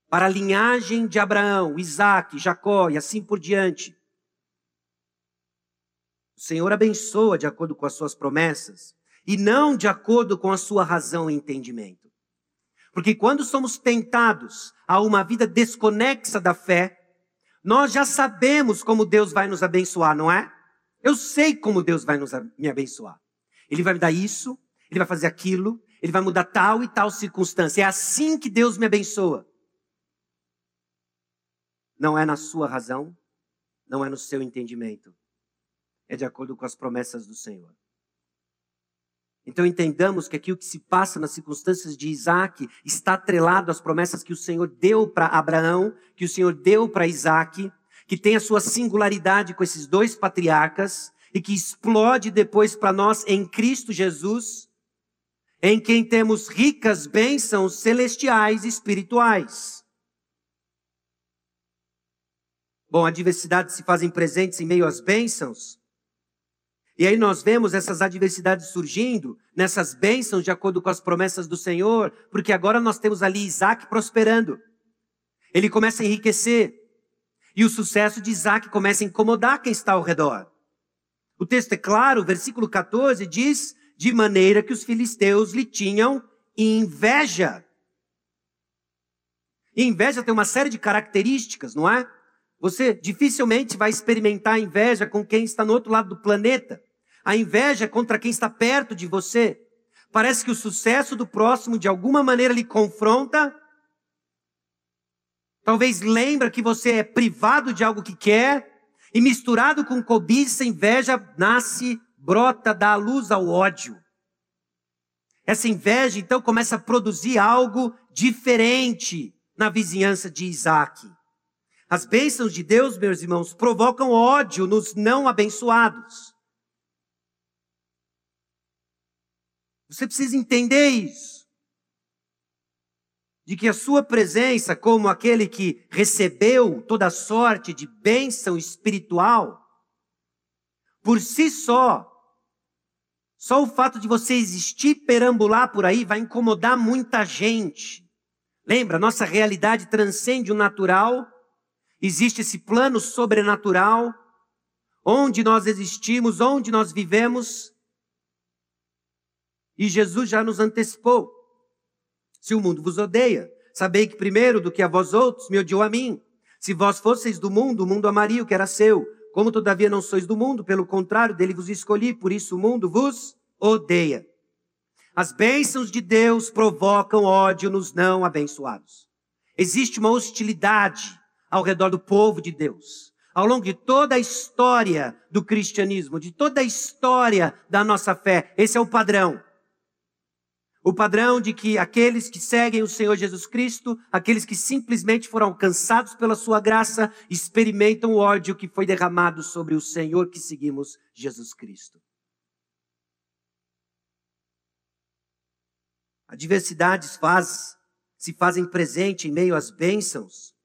Para a linhagem de Abraão, Isaac, Jacó e assim por diante. O Senhor abençoa de acordo com as suas promessas e não de acordo com a sua razão e entendimento. Porque quando somos tentados a uma vida desconexa da fé, nós já sabemos como Deus vai nos abençoar, não é? Eu sei como Deus vai nos, me abençoar. Ele vai me dar isso, ele vai fazer aquilo, ele vai mudar tal e tal circunstância. É assim que Deus me abençoa. Não é na sua razão, não é no seu entendimento. É de acordo com as promessas do Senhor. Então entendamos que aqui o que se passa nas circunstâncias de Isaac está atrelado às promessas que o Senhor deu para Abraão, que o Senhor deu para Isaac, que tem a sua singularidade com esses dois patriarcas e que explode depois para nós em Cristo Jesus, em quem temos ricas bênçãos celestiais e espirituais. Bom, a diversidade se fazem presentes em meio às bênçãos, e aí nós vemos essas adversidades surgindo, nessas bênçãos de acordo com as promessas do Senhor, porque agora nós temos ali Isaac prosperando. Ele começa a enriquecer. E o sucesso de Isaac começa a incomodar quem está ao redor. O texto é claro, versículo 14 diz: de maneira que os filisteus lhe tinham inveja. E inveja tem uma série de características, não é? Você dificilmente vai experimentar inveja com quem está no outro lado do planeta. A inveja é contra quem está perto de você. Parece que o sucesso do próximo de alguma maneira lhe confronta. Talvez lembra que você é privado de algo que quer e misturado com cobiça, inveja nasce, brota, dá luz ao ódio. Essa inveja então começa a produzir algo diferente na vizinhança de Isaac. As bênçãos de Deus, meus irmãos, provocam ódio nos não abençoados. Você precisa entender isso. De que a sua presença, como aquele que recebeu toda sorte de bênção espiritual, por si só, só o fato de você existir, perambular por aí, vai incomodar muita gente. Lembra, nossa realidade transcende o natural, existe esse plano sobrenatural, onde nós existimos, onde nós vivemos, e Jesus já nos antecipou. Se o mundo vos odeia, sabei que primeiro do que a vós outros me odiou a mim. Se vós fosseis do mundo, o mundo amaria o que era seu. Como todavia não sois do mundo, pelo contrário, dele vos escolhi, por isso o mundo vos odeia. As bênçãos de Deus provocam ódio nos não abençoados. Existe uma hostilidade ao redor do povo de Deus. Ao longo de toda a história do cristianismo, de toda a história da nossa fé, esse é o padrão. O padrão de que aqueles que seguem o Senhor Jesus Cristo, aqueles que simplesmente foram alcançados pela sua graça, experimentam o ódio que foi derramado sobre o Senhor que seguimos, Jesus Cristo. Adversidades faz, se fazem presente em meio às bênçãos.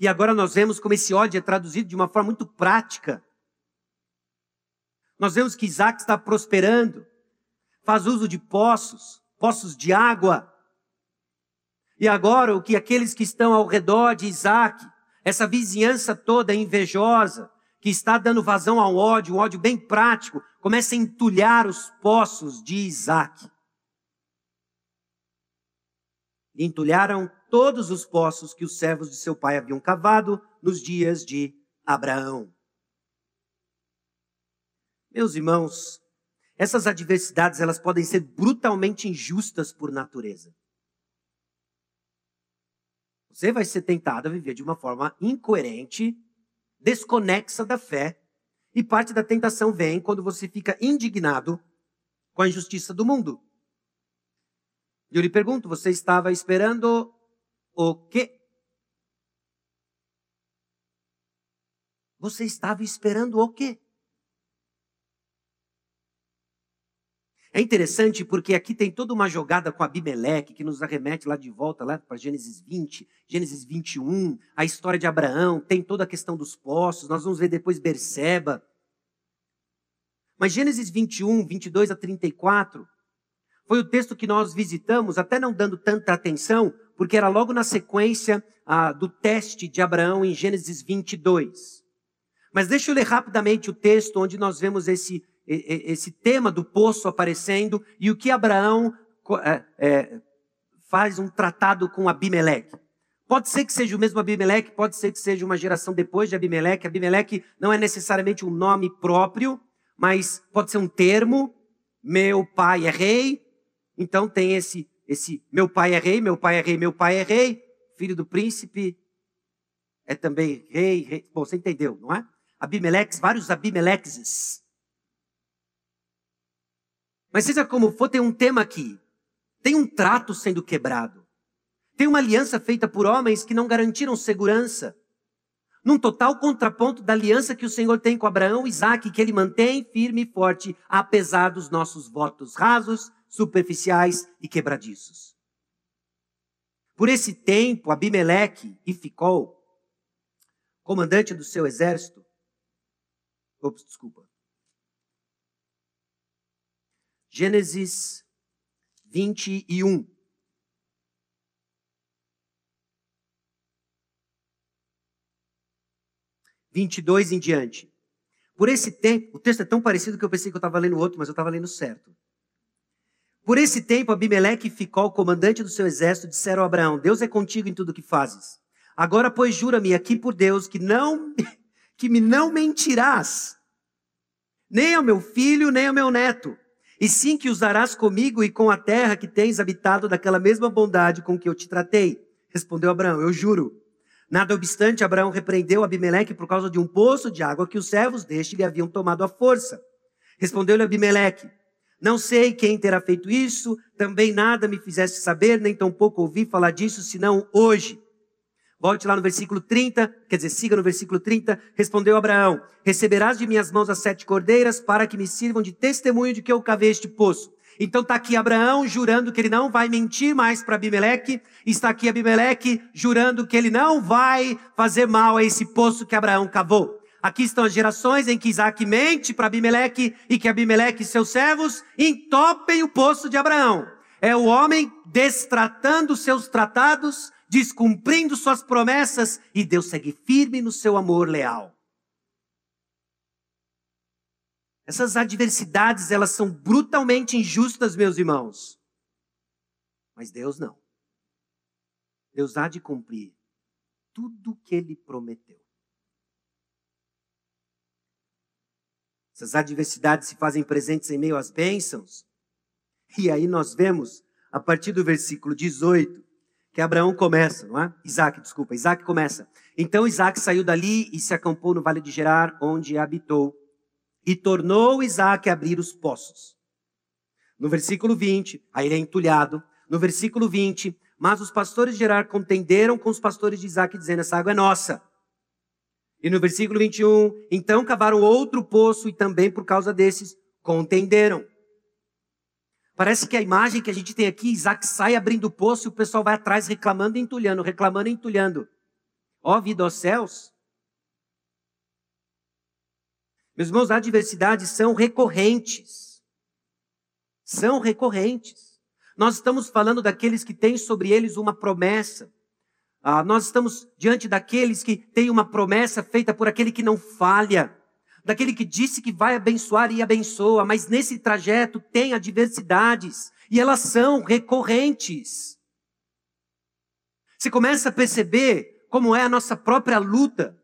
E agora nós vemos como esse ódio é traduzido de uma forma muito prática. Nós vemos que Isaac está prosperando faz uso de poços, poços de água. E agora o que aqueles que estão ao redor de Isaac, essa vizinhança toda invejosa, que está dando vazão ao ódio, um ódio bem prático, começa a entulhar os poços de Isaac. Entulharam todos os poços que os servos de seu pai haviam cavado nos dias de Abraão. Meus irmãos, essas adversidades, elas podem ser brutalmente injustas por natureza. Você vai ser tentado a viver de uma forma incoerente, desconexa da fé, e parte da tentação vem quando você fica indignado com a injustiça do mundo. E eu lhe pergunto, você estava esperando o quê? Você estava esperando o quê? É interessante porque aqui tem toda uma jogada com Abimeleque que nos arremete lá de volta lá para Gênesis 20, Gênesis 21, a história de Abraão, tem toda a questão dos poços, nós vamos ver depois Berseba. Mas Gênesis 21, 22 a 34, foi o texto que nós visitamos, até não dando tanta atenção, porque era logo na sequência ah, do teste de Abraão em Gênesis 22. Mas deixa eu ler rapidamente o texto onde nós vemos esse esse tema do poço aparecendo e o que Abraão é, é, faz um tratado com Abimeleque. Pode ser que seja o mesmo Abimeleque, pode ser que seja uma geração depois de Abimeleque. Abimeleque não é necessariamente um nome próprio, mas pode ser um termo. Meu pai é rei, então tem esse, esse meu pai é rei, meu pai é rei, meu pai é rei, filho do príncipe é também rei, rei. Bom, você entendeu, não é? Abimeleques, vários Abimeleques. Mas seja como for, tem um tema aqui. Tem um trato sendo quebrado. Tem uma aliança feita por homens que não garantiram segurança. Num total contraponto da aliança que o Senhor tem com Abraão Isaac, que ele mantém firme e forte, apesar dos nossos votos rasos, superficiais e quebradiços. Por esse tempo, Abimeleque e Ficol, comandante do seu exército, ops, desculpa, Gênesis 21. Vinte e dois em diante. Por esse tempo, o texto é tão parecido que eu pensei que eu estava lendo outro, mas eu estava lendo certo. Por esse tempo, Abimeleque e Ficol, o comandante do seu exército, disseram a Abraão: Deus é contigo em tudo o que fazes. Agora, pois, jura-me aqui por Deus que não que me não mentirás, nem ao meu filho, nem ao meu neto, e sim que usarás comigo e com a terra que tens habitado daquela mesma bondade com que eu te tratei. Respondeu Abraão, eu juro. Nada obstante, Abraão repreendeu Abimeleque por causa de um poço de água que os servos deste lhe haviam tomado à força. Respondeu-lhe Abimeleque, não sei quem terá feito isso, também nada me fizeste saber, nem tampouco ouvi falar disso, senão hoje. Volte lá no versículo 30, quer dizer, siga no versículo 30. Respondeu Abraão: Receberás de minhas mãos as sete cordeiras para que me sirvam de testemunho de que eu cavei este poço. Então está aqui Abraão jurando que ele não vai mentir mais para Abimeleque. Está aqui Abimeleque jurando que ele não vai fazer mal a esse poço que Abraão cavou. Aqui estão as gerações em que Isaac mente para Abimeleque e que Abimeleque e seus servos entopem o poço de Abraão. É o homem destratando seus tratados, descumprindo suas promessas e Deus segue firme no seu amor leal. Essas adversidades, elas são brutalmente injustas, meus irmãos. Mas Deus não. Deus há de cumprir tudo o que ele prometeu. Essas adversidades se fazem presentes em meio às bênçãos. E aí nós vemos, a partir do versículo 18, que Abraão começa, não é? Isaac, desculpa, Isaac começa. Então Isaac saiu dali e se acampou no vale de Gerar, onde habitou. E tornou Isaac a abrir os poços. No versículo 20, aí ele é entulhado. No versículo 20, mas os pastores de Gerar contenderam com os pastores de Isaac, dizendo: essa água é nossa. E no versículo 21, então cavaram outro poço e também por causa desses contenderam. Parece que a imagem que a gente tem aqui, Isaac sai abrindo o poço e o pessoal vai atrás reclamando e entulhando, reclamando e entulhando. Ó vida aos céus. Meus irmãos, adversidades são recorrentes. São recorrentes. Nós estamos falando daqueles que têm sobre eles uma promessa. Ah, nós estamos diante daqueles que têm uma promessa feita por aquele que não falha, daquele que disse que vai abençoar e abençoa, mas nesse trajeto tem adversidades e elas são recorrentes. Você começa a perceber como é a nossa própria luta,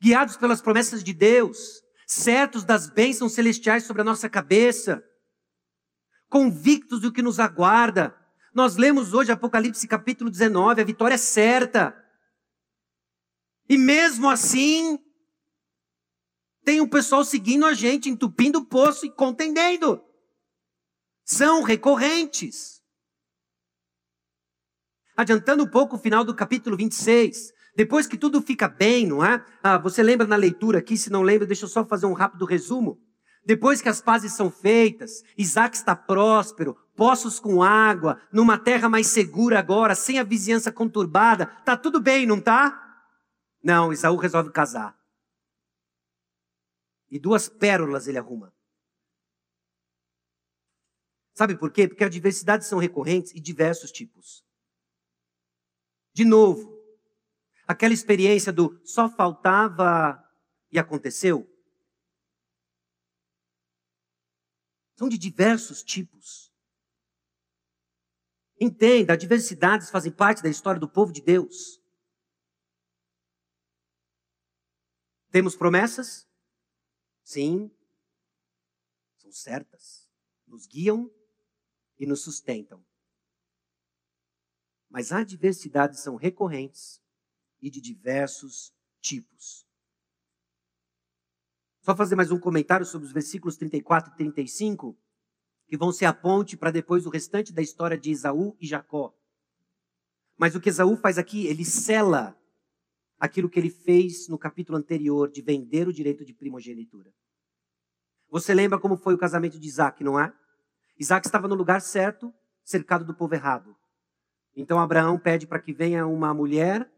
guiados pelas promessas de Deus, certos das bênçãos celestiais sobre a nossa cabeça, convictos do que nos aguarda, nós lemos hoje Apocalipse capítulo 19, a vitória é certa. E mesmo assim, tem um pessoal seguindo a gente, entupindo o poço e contendendo. São recorrentes. Adiantando um pouco o final do capítulo 26, depois que tudo fica bem, não é? Ah, você lembra na leitura aqui? Se não lembra, deixa eu só fazer um rápido resumo. Depois que as pazes são feitas, Isaac está próspero, poços com água, numa terra mais segura agora, sem a vizinhança conturbada. Tá tudo bem, não tá? Não, Isaú resolve casar. E duas pérolas ele arruma. Sabe por quê? Porque as diversidades são recorrentes e diversos tipos. De novo, aquela experiência do só faltava e aconteceu. São de diversos tipos. Entenda, adversidades fazem parte da história do povo de Deus. Temos promessas? Sim. São certas. Nos guiam e nos sustentam. Mas adversidades são recorrentes e de diversos tipos. Só fazer mais um comentário sobre os versículos 34 e 35 que vão ser a ponte para depois o restante da história de Esaú e Jacó. Mas o que Esaú faz aqui, ele sela aquilo que ele fez no capítulo anterior de vender o direito de primogenitura. Você lembra como foi o casamento de Isaac, não é? Isaac estava no lugar certo, cercado do povo errado. Então Abraão pede para que venha uma mulher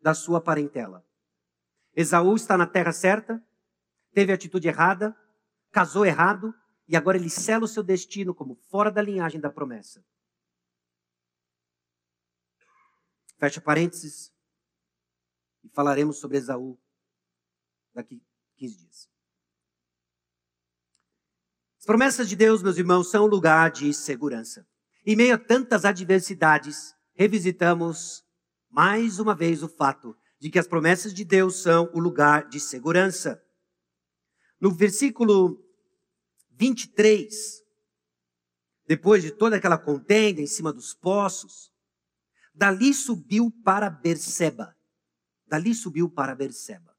da sua parentela. Esaú está na terra certa, teve atitude errada, casou errado, e agora ele sela o seu destino como fora da linhagem da promessa. Fecha parênteses. E falaremos sobre Esaú daqui 15 dias. As promessas de Deus, meus irmãos, são um lugar de segurança. Em meio a tantas adversidades, revisitamos mais uma vez o fato de que as promessas de Deus são o lugar de segurança. No versículo 23, depois de toda aquela contenda em cima dos poços, dali subiu para Berseba. Dali subiu para Berseba.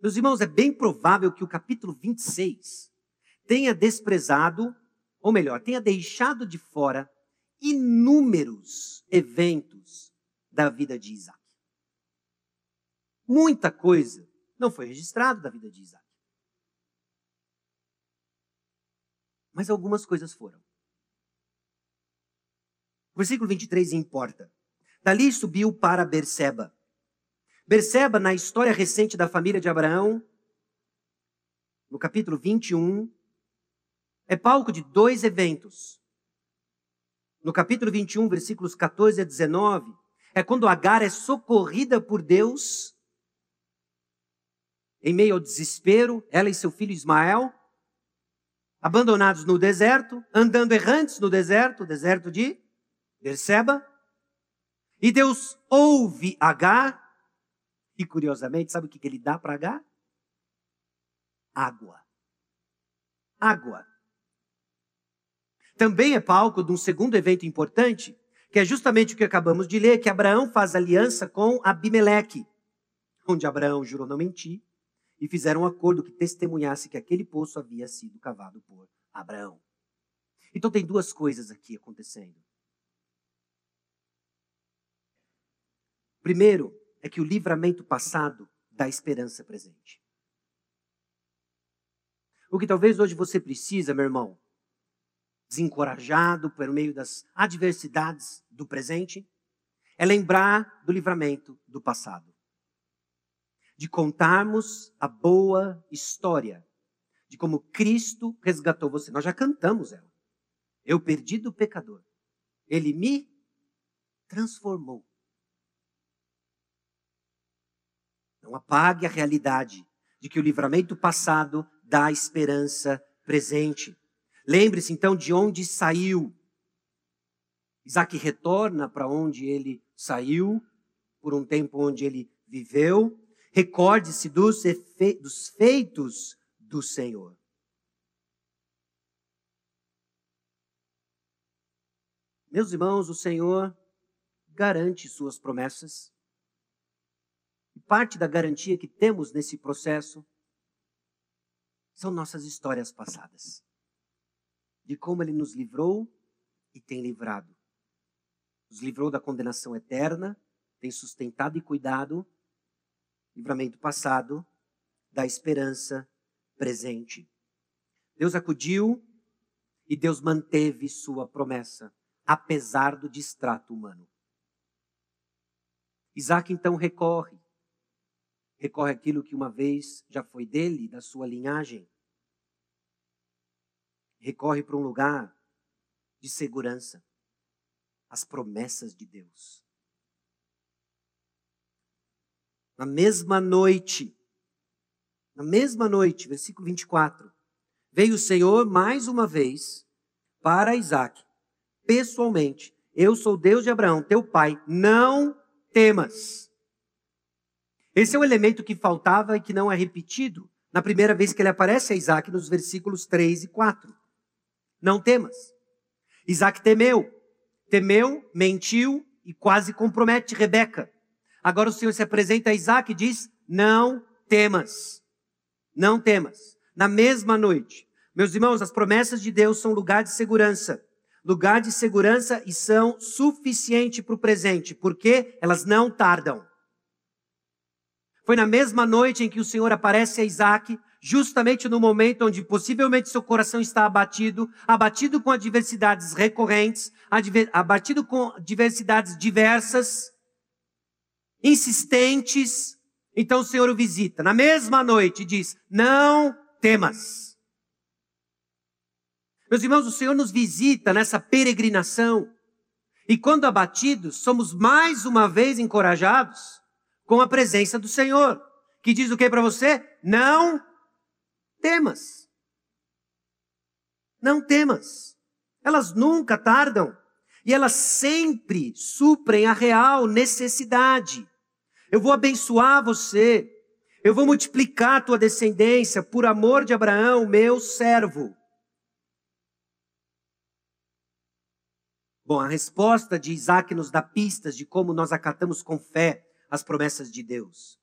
Meus irmãos, é bem provável que o capítulo 26 tenha desprezado, ou melhor, tenha deixado de fora inúmeros eventos da vida de Isaac. Muita coisa não foi registrada da vida de Isaac. Mas algumas coisas foram. Versículo 23 importa. Dali subiu para Berseba. Berseba, na história recente da família de Abraão, no capítulo 21, é palco de dois eventos. No capítulo 21, versículos 14 a 19, é quando Agar é socorrida por Deus, em meio ao desespero, ela e seu filho Ismael, abandonados no deserto, andando errantes no deserto, deserto de Berseba. E Deus ouve Agar, e curiosamente, sabe o que ele dá para Agar? água. Água. Também é palco de um segundo evento importante, que é justamente o que acabamos de ler, que Abraão faz aliança com Abimeleque, onde Abraão jurou não mentir, e fizeram um acordo que testemunhasse que aquele poço havia sido cavado por Abraão. Então tem duas coisas aqui acontecendo. Primeiro é que o livramento passado dá esperança presente. O que talvez hoje você precisa, meu irmão, desencorajado por meio das adversidades do presente, é lembrar do livramento do passado. De contarmos a boa história de como Cristo resgatou você. Nós já cantamos ela. Eu perdi do pecador. Ele me transformou. Não apague a realidade de que o livramento passado dá esperança presente. Lembre-se então de onde saiu. Isaac retorna para onde ele saiu, por um tempo onde ele viveu. Recorde-se dos, dos feitos do Senhor. Meus irmãos, o Senhor garante suas promessas. E parte da garantia que temos nesse processo são nossas histórias passadas. De como Ele nos livrou e tem livrado. Nos livrou da condenação eterna, tem sustentado e cuidado. Livramento passado, da esperança presente. Deus acudiu e Deus manteve sua promessa apesar do distrato humano. Isaac então recorre, recorre aquilo que uma vez já foi dele, da sua linhagem. Recorre para um lugar de segurança, as promessas de Deus. Na mesma noite, na mesma noite, versículo 24, veio o Senhor mais uma vez para Isaac pessoalmente. Eu sou Deus de Abraão, teu pai. Não temas. Esse é um elemento que faltava e que não é repetido na primeira vez que ele aparece a Isaac, nos versículos 3 e 4. Não temas. Isaac temeu. Temeu, mentiu e quase compromete Rebeca. Agora o Senhor se apresenta a Isaac e diz: Não temas. Não temas. Na mesma noite. Meus irmãos, as promessas de Deus são lugar de segurança lugar de segurança e são suficiente para o presente, porque elas não tardam. Foi na mesma noite em que o Senhor aparece a Isaac, justamente no momento onde possivelmente seu coração está abatido, abatido com adversidades recorrentes, abatido com adversidades diversas, insistentes. Então o Senhor o visita na mesma noite diz: Não temas. Meus irmãos, o Senhor nos visita nessa peregrinação. E quando abatidos, somos mais uma vez encorajados com a presença do Senhor, que diz o que para você? Não temas. Não temas. Elas nunca tardam e elas sempre suprem a real necessidade. Eu vou abençoar você. Eu vou multiplicar a tua descendência por amor de Abraão, meu servo. Bom, a resposta de Isaac nos dá pistas de como nós acatamos com fé as promessas de Deus.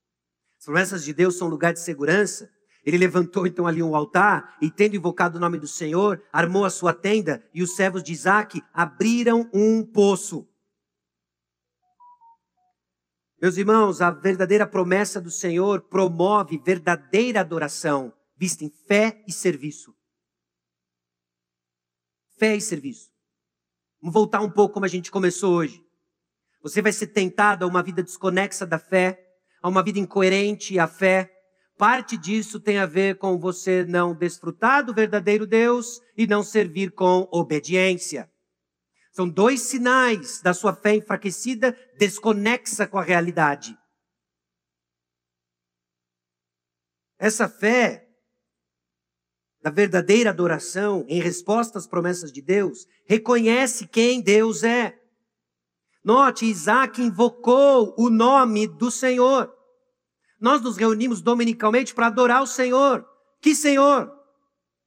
As promessas de Deus são lugar de segurança. Ele levantou então ali um altar e, tendo invocado o nome do Senhor, armou a sua tenda e os servos de Isaac abriram um poço. Meus irmãos, a verdadeira promessa do Senhor promove verdadeira adoração, vista em fé e serviço. Fé e serviço. Vamos voltar um pouco como a gente começou hoje. Você vai ser tentado a uma vida desconexa da fé, a uma vida incoerente à fé. Parte disso tem a ver com você não desfrutar do verdadeiro Deus e não servir com obediência. São dois sinais da sua fé enfraquecida, desconexa com a realidade. Essa fé da verdadeira adoração, em resposta às promessas de Deus, reconhece quem Deus é. Note, Isaac invocou o nome do Senhor. Nós nos reunimos dominicalmente para adorar o Senhor. Que Senhor?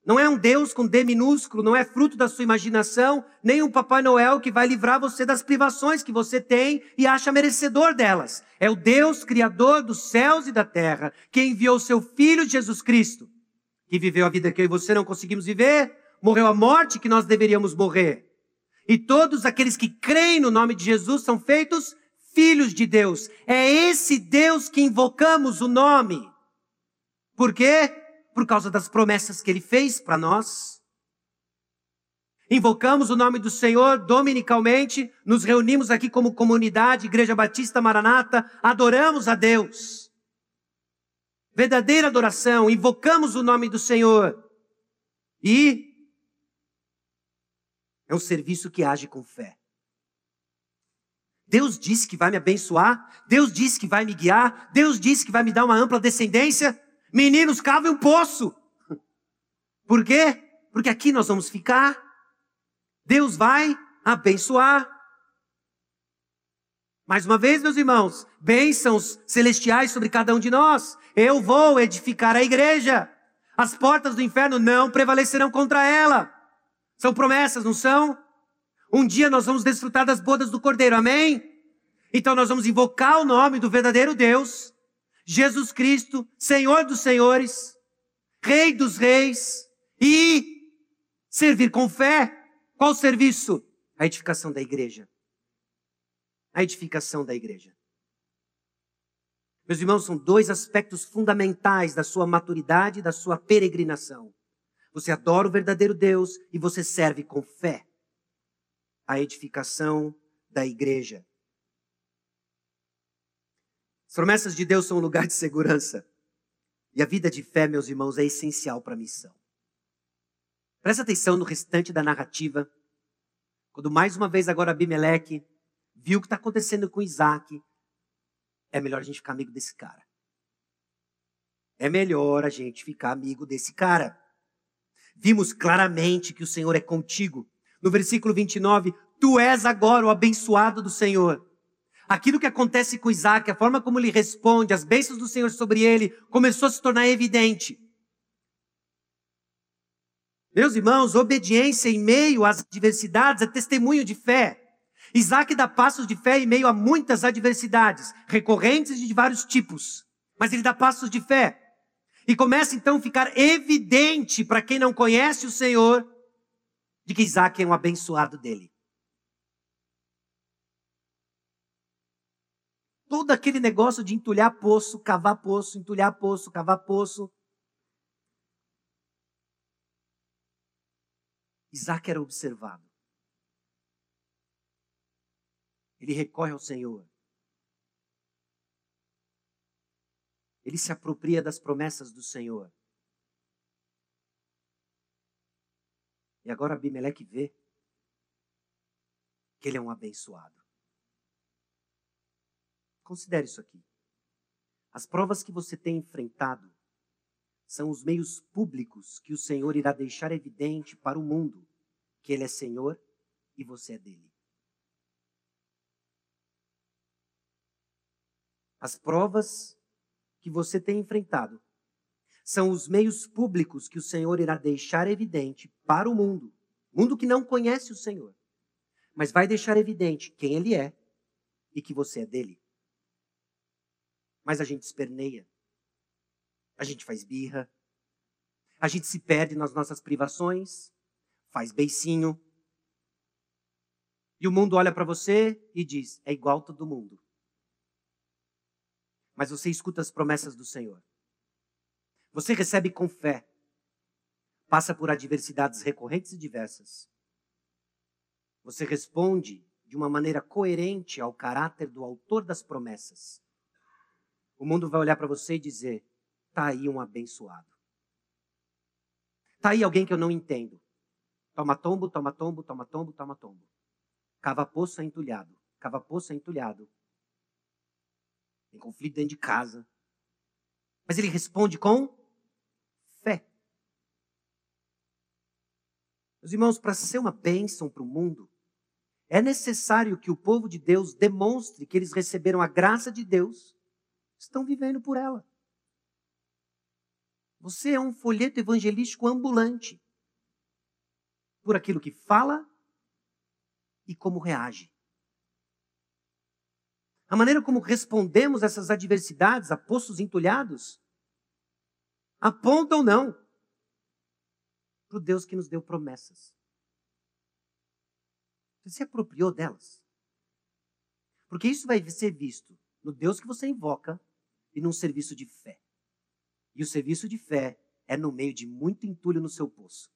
Não é um Deus com D minúsculo, não é fruto da sua imaginação, nem um Papai Noel que vai livrar você das privações que você tem e acha merecedor delas. É o Deus Criador dos céus e da terra, que enviou seu Filho Jesus Cristo, que viveu a vida que eu e você não conseguimos viver, morreu a morte que nós deveríamos morrer. E todos aqueles que creem no nome de Jesus são feitos filhos de Deus. É esse Deus que invocamos o nome. Por quê? Por causa das promessas que ele fez para nós. Invocamos o nome do Senhor dominicalmente, nos reunimos aqui como comunidade, Igreja Batista Maranata, adoramos a Deus. Verdadeira adoração, invocamos o nome do Senhor. E é um serviço que age com fé. Deus disse que vai me abençoar, Deus disse que vai me guiar, Deus disse que vai me dar uma ampla descendência. Meninos, cavem um poço. Por quê? Porque aqui nós vamos ficar. Deus vai abençoar. Mais uma vez, meus irmãos, bênçãos celestiais sobre cada um de nós. Eu vou edificar a igreja. As portas do inferno não prevalecerão contra ela. São promessas, não são? Um dia nós vamos desfrutar das bodas do Cordeiro, amém? Então nós vamos invocar o nome do verdadeiro Deus, Jesus Cristo, Senhor dos Senhores, Rei dos Reis, e servir com fé. Qual serviço? A edificação da igreja. A edificação da igreja. Meus irmãos, são dois aspectos fundamentais da sua maturidade e da sua peregrinação. Você adora o verdadeiro Deus e você serve com fé a edificação da igreja. As promessas de Deus são um lugar de segurança. E a vida de fé, meus irmãos, é essencial para a missão. Presta atenção no restante da narrativa. Quando mais uma vez agora Abimeleque viu o que está acontecendo com Isaac, é melhor a gente ficar amigo desse cara. É melhor a gente ficar amigo desse cara vimos claramente que o Senhor é contigo. No versículo 29, tu és agora o abençoado do Senhor. Aquilo que acontece com Isaac, a forma como ele responde, as bênçãos do Senhor sobre ele, começou a se tornar evidente. Meus irmãos, obediência em meio às adversidades é testemunho de fé. Isaac dá passos de fé em meio a muitas adversidades, recorrentes de vários tipos. Mas ele dá passos de fé. E começa então a ficar evidente para quem não conhece o Senhor de que Isaac é um abençoado dele. Todo aquele negócio de entulhar poço, cavar poço, entulhar poço, cavar poço. Isaac era observado. Ele recorre ao Senhor. Ele se apropria das promessas do Senhor. E agora Abimeleque vê que ele é um abençoado. Considere isso aqui. As provas que você tem enfrentado são os meios públicos que o Senhor irá deixar evidente para o mundo que Ele é Senhor e você é dele. As provas que você tem enfrentado são os meios públicos que o Senhor irá deixar evidente para o mundo, mundo que não conhece o Senhor, mas vai deixar evidente quem Ele é e que você é dele. Mas a gente esperneia, a gente faz birra, a gente se perde nas nossas privações, faz beicinho, e o mundo olha para você e diz: é igual todo mundo. Mas você escuta as promessas do Senhor. Você recebe com fé. Passa por adversidades recorrentes e diversas. Você responde de uma maneira coerente ao caráter do autor das promessas. O mundo vai olhar para você e dizer: tá aí um abençoado. Tá aí alguém que eu não entendo. Toma tombo, toma tombo, toma tombo, toma tombo. Cava poço é entulhado. Cava poço é entulhado tem conflito dentro de casa. Mas ele responde com fé. Meus irmãos, para ser uma bênção para o mundo, é necessário que o povo de Deus demonstre que eles receberam a graça de Deus, estão vivendo por ela. Você é um folheto evangelístico ambulante por aquilo que fala e como reage. A maneira como respondemos essas adversidades a postos entulhados aponta ou não para o Deus que nos deu promessas. Você se apropriou delas. Porque isso vai ser visto no Deus que você invoca e num serviço de fé. E o serviço de fé é no meio de muito entulho no seu poço.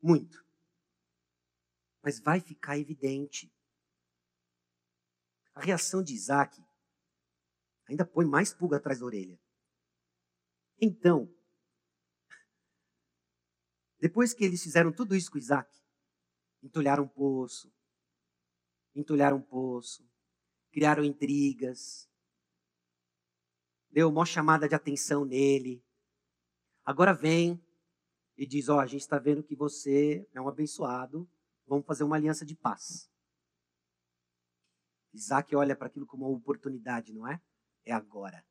Muito. Mas vai ficar evidente. A reação de Isaac ainda põe mais pulga atrás da orelha. Então, depois que eles fizeram tudo isso com Isaac, entulharam um poço, entulharam um poço, criaram intrigas, deu uma chamada de atenção nele. Agora vem e diz: Ó, oh, a gente está vendo que você é um abençoado, vamos fazer uma aliança de paz. Isaac olha para aquilo como uma oportunidade, não é? É agora.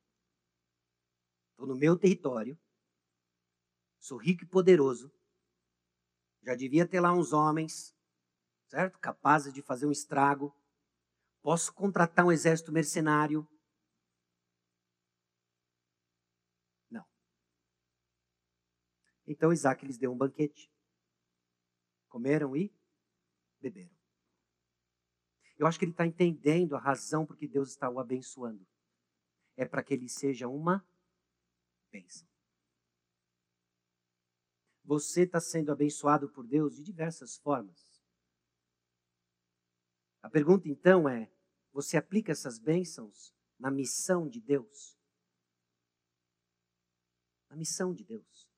Estou no meu território, sou rico e poderoso, já devia ter lá uns homens, certo? Capazes de fazer um estrago. Posso contratar um exército mercenário. Não. Então Isaac lhes deu um banquete. Comeram e beberam. Eu acho que ele está entendendo a razão por que Deus está o abençoando. É para que ele seja uma bênção. Você está sendo abençoado por Deus de diversas formas. A pergunta então é: você aplica essas bênçãos na missão de Deus? Na missão de Deus.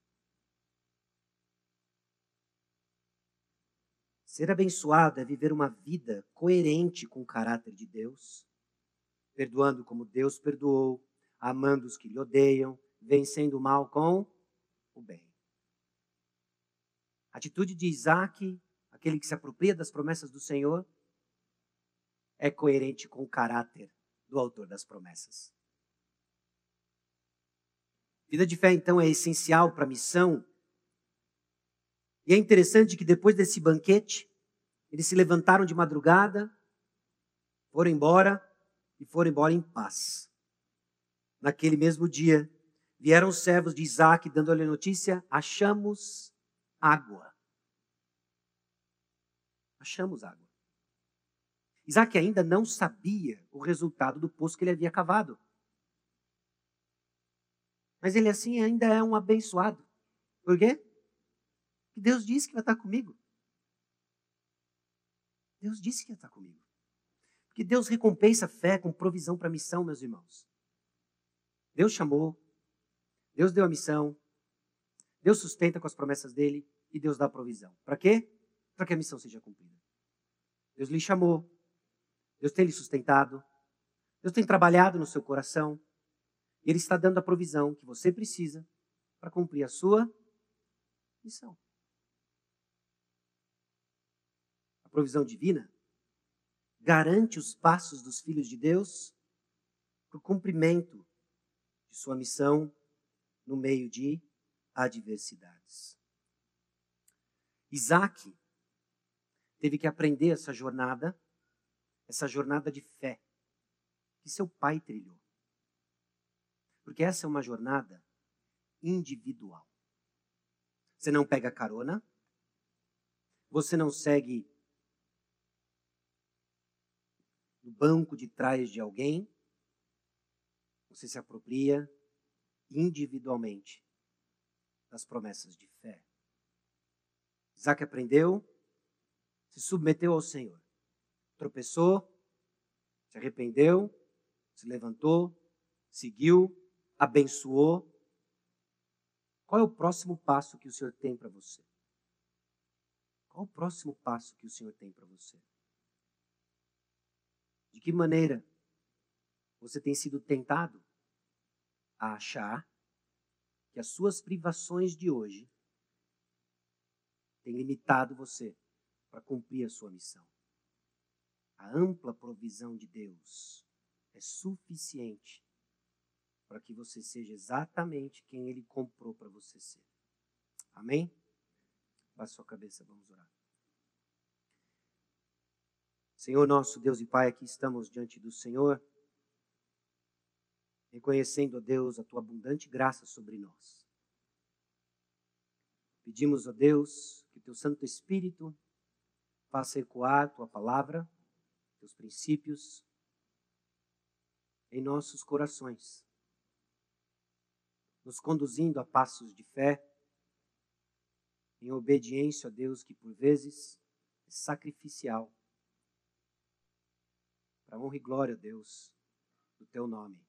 Ser abençoado é viver uma vida coerente com o caráter de Deus, perdoando como Deus perdoou, amando os que lhe odeiam, vencendo o mal com o bem. A atitude de Isaac, aquele que se apropria das promessas do Senhor, é coerente com o caráter do autor das promessas. Vida de fé, então, é essencial para a missão. E é interessante que depois desse banquete, eles se levantaram de madrugada, foram embora e foram embora em paz. Naquele mesmo dia, vieram os servos de Isaac dando-lhe notícia: achamos água. Achamos água. Isaac ainda não sabia o resultado do poço que ele havia cavado. Mas ele assim ainda é um abençoado. Por quê? Porque Deus disse que vai estar comigo. Deus disse que ia estar comigo. Porque Deus recompensa a fé com provisão para a missão, meus irmãos. Deus chamou, Deus deu a missão, Deus sustenta com as promessas dele e Deus dá provisão. Para quê? Para que a missão seja cumprida. Deus lhe chamou, Deus tem lhe sustentado, Deus tem trabalhado no seu coração, e Ele está dando a provisão que você precisa para cumprir a sua missão. a provisão divina, garante os passos dos filhos de Deus para o cumprimento de sua missão no meio de adversidades. Isaac teve que aprender essa jornada, essa jornada de fé que seu pai trilhou. Porque essa é uma jornada individual. Você não pega carona, você não segue no banco de trás de alguém, você se apropria individualmente das promessas de fé. Isaac aprendeu, se submeteu ao Senhor, tropeçou, se arrependeu, se levantou, seguiu, abençoou. Qual é o próximo passo que o Senhor tem para você? Qual é o próximo passo que o Senhor tem para você? De que maneira você tem sido tentado a achar as suas privações de hoje têm limitado você para cumprir a sua missão? A ampla provisão de Deus é suficiente para que você seja exatamente quem Ele comprou para você ser. Amém? Baixe sua cabeça, vamos orar. Senhor nosso Deus e Pai, aqui estamos diante do Senhor, reconhecendo, ó Deus, a tua abundante graça sobre nós. Pedimos, ó Deus, que teu Santo Espírito faça ecoar tua palavra, teus princípios em nossos corações, nos conduzindo a passos de fé, em obediência a Deus que por vezes é sacrificial para honra e glória, Deus, do teu nome.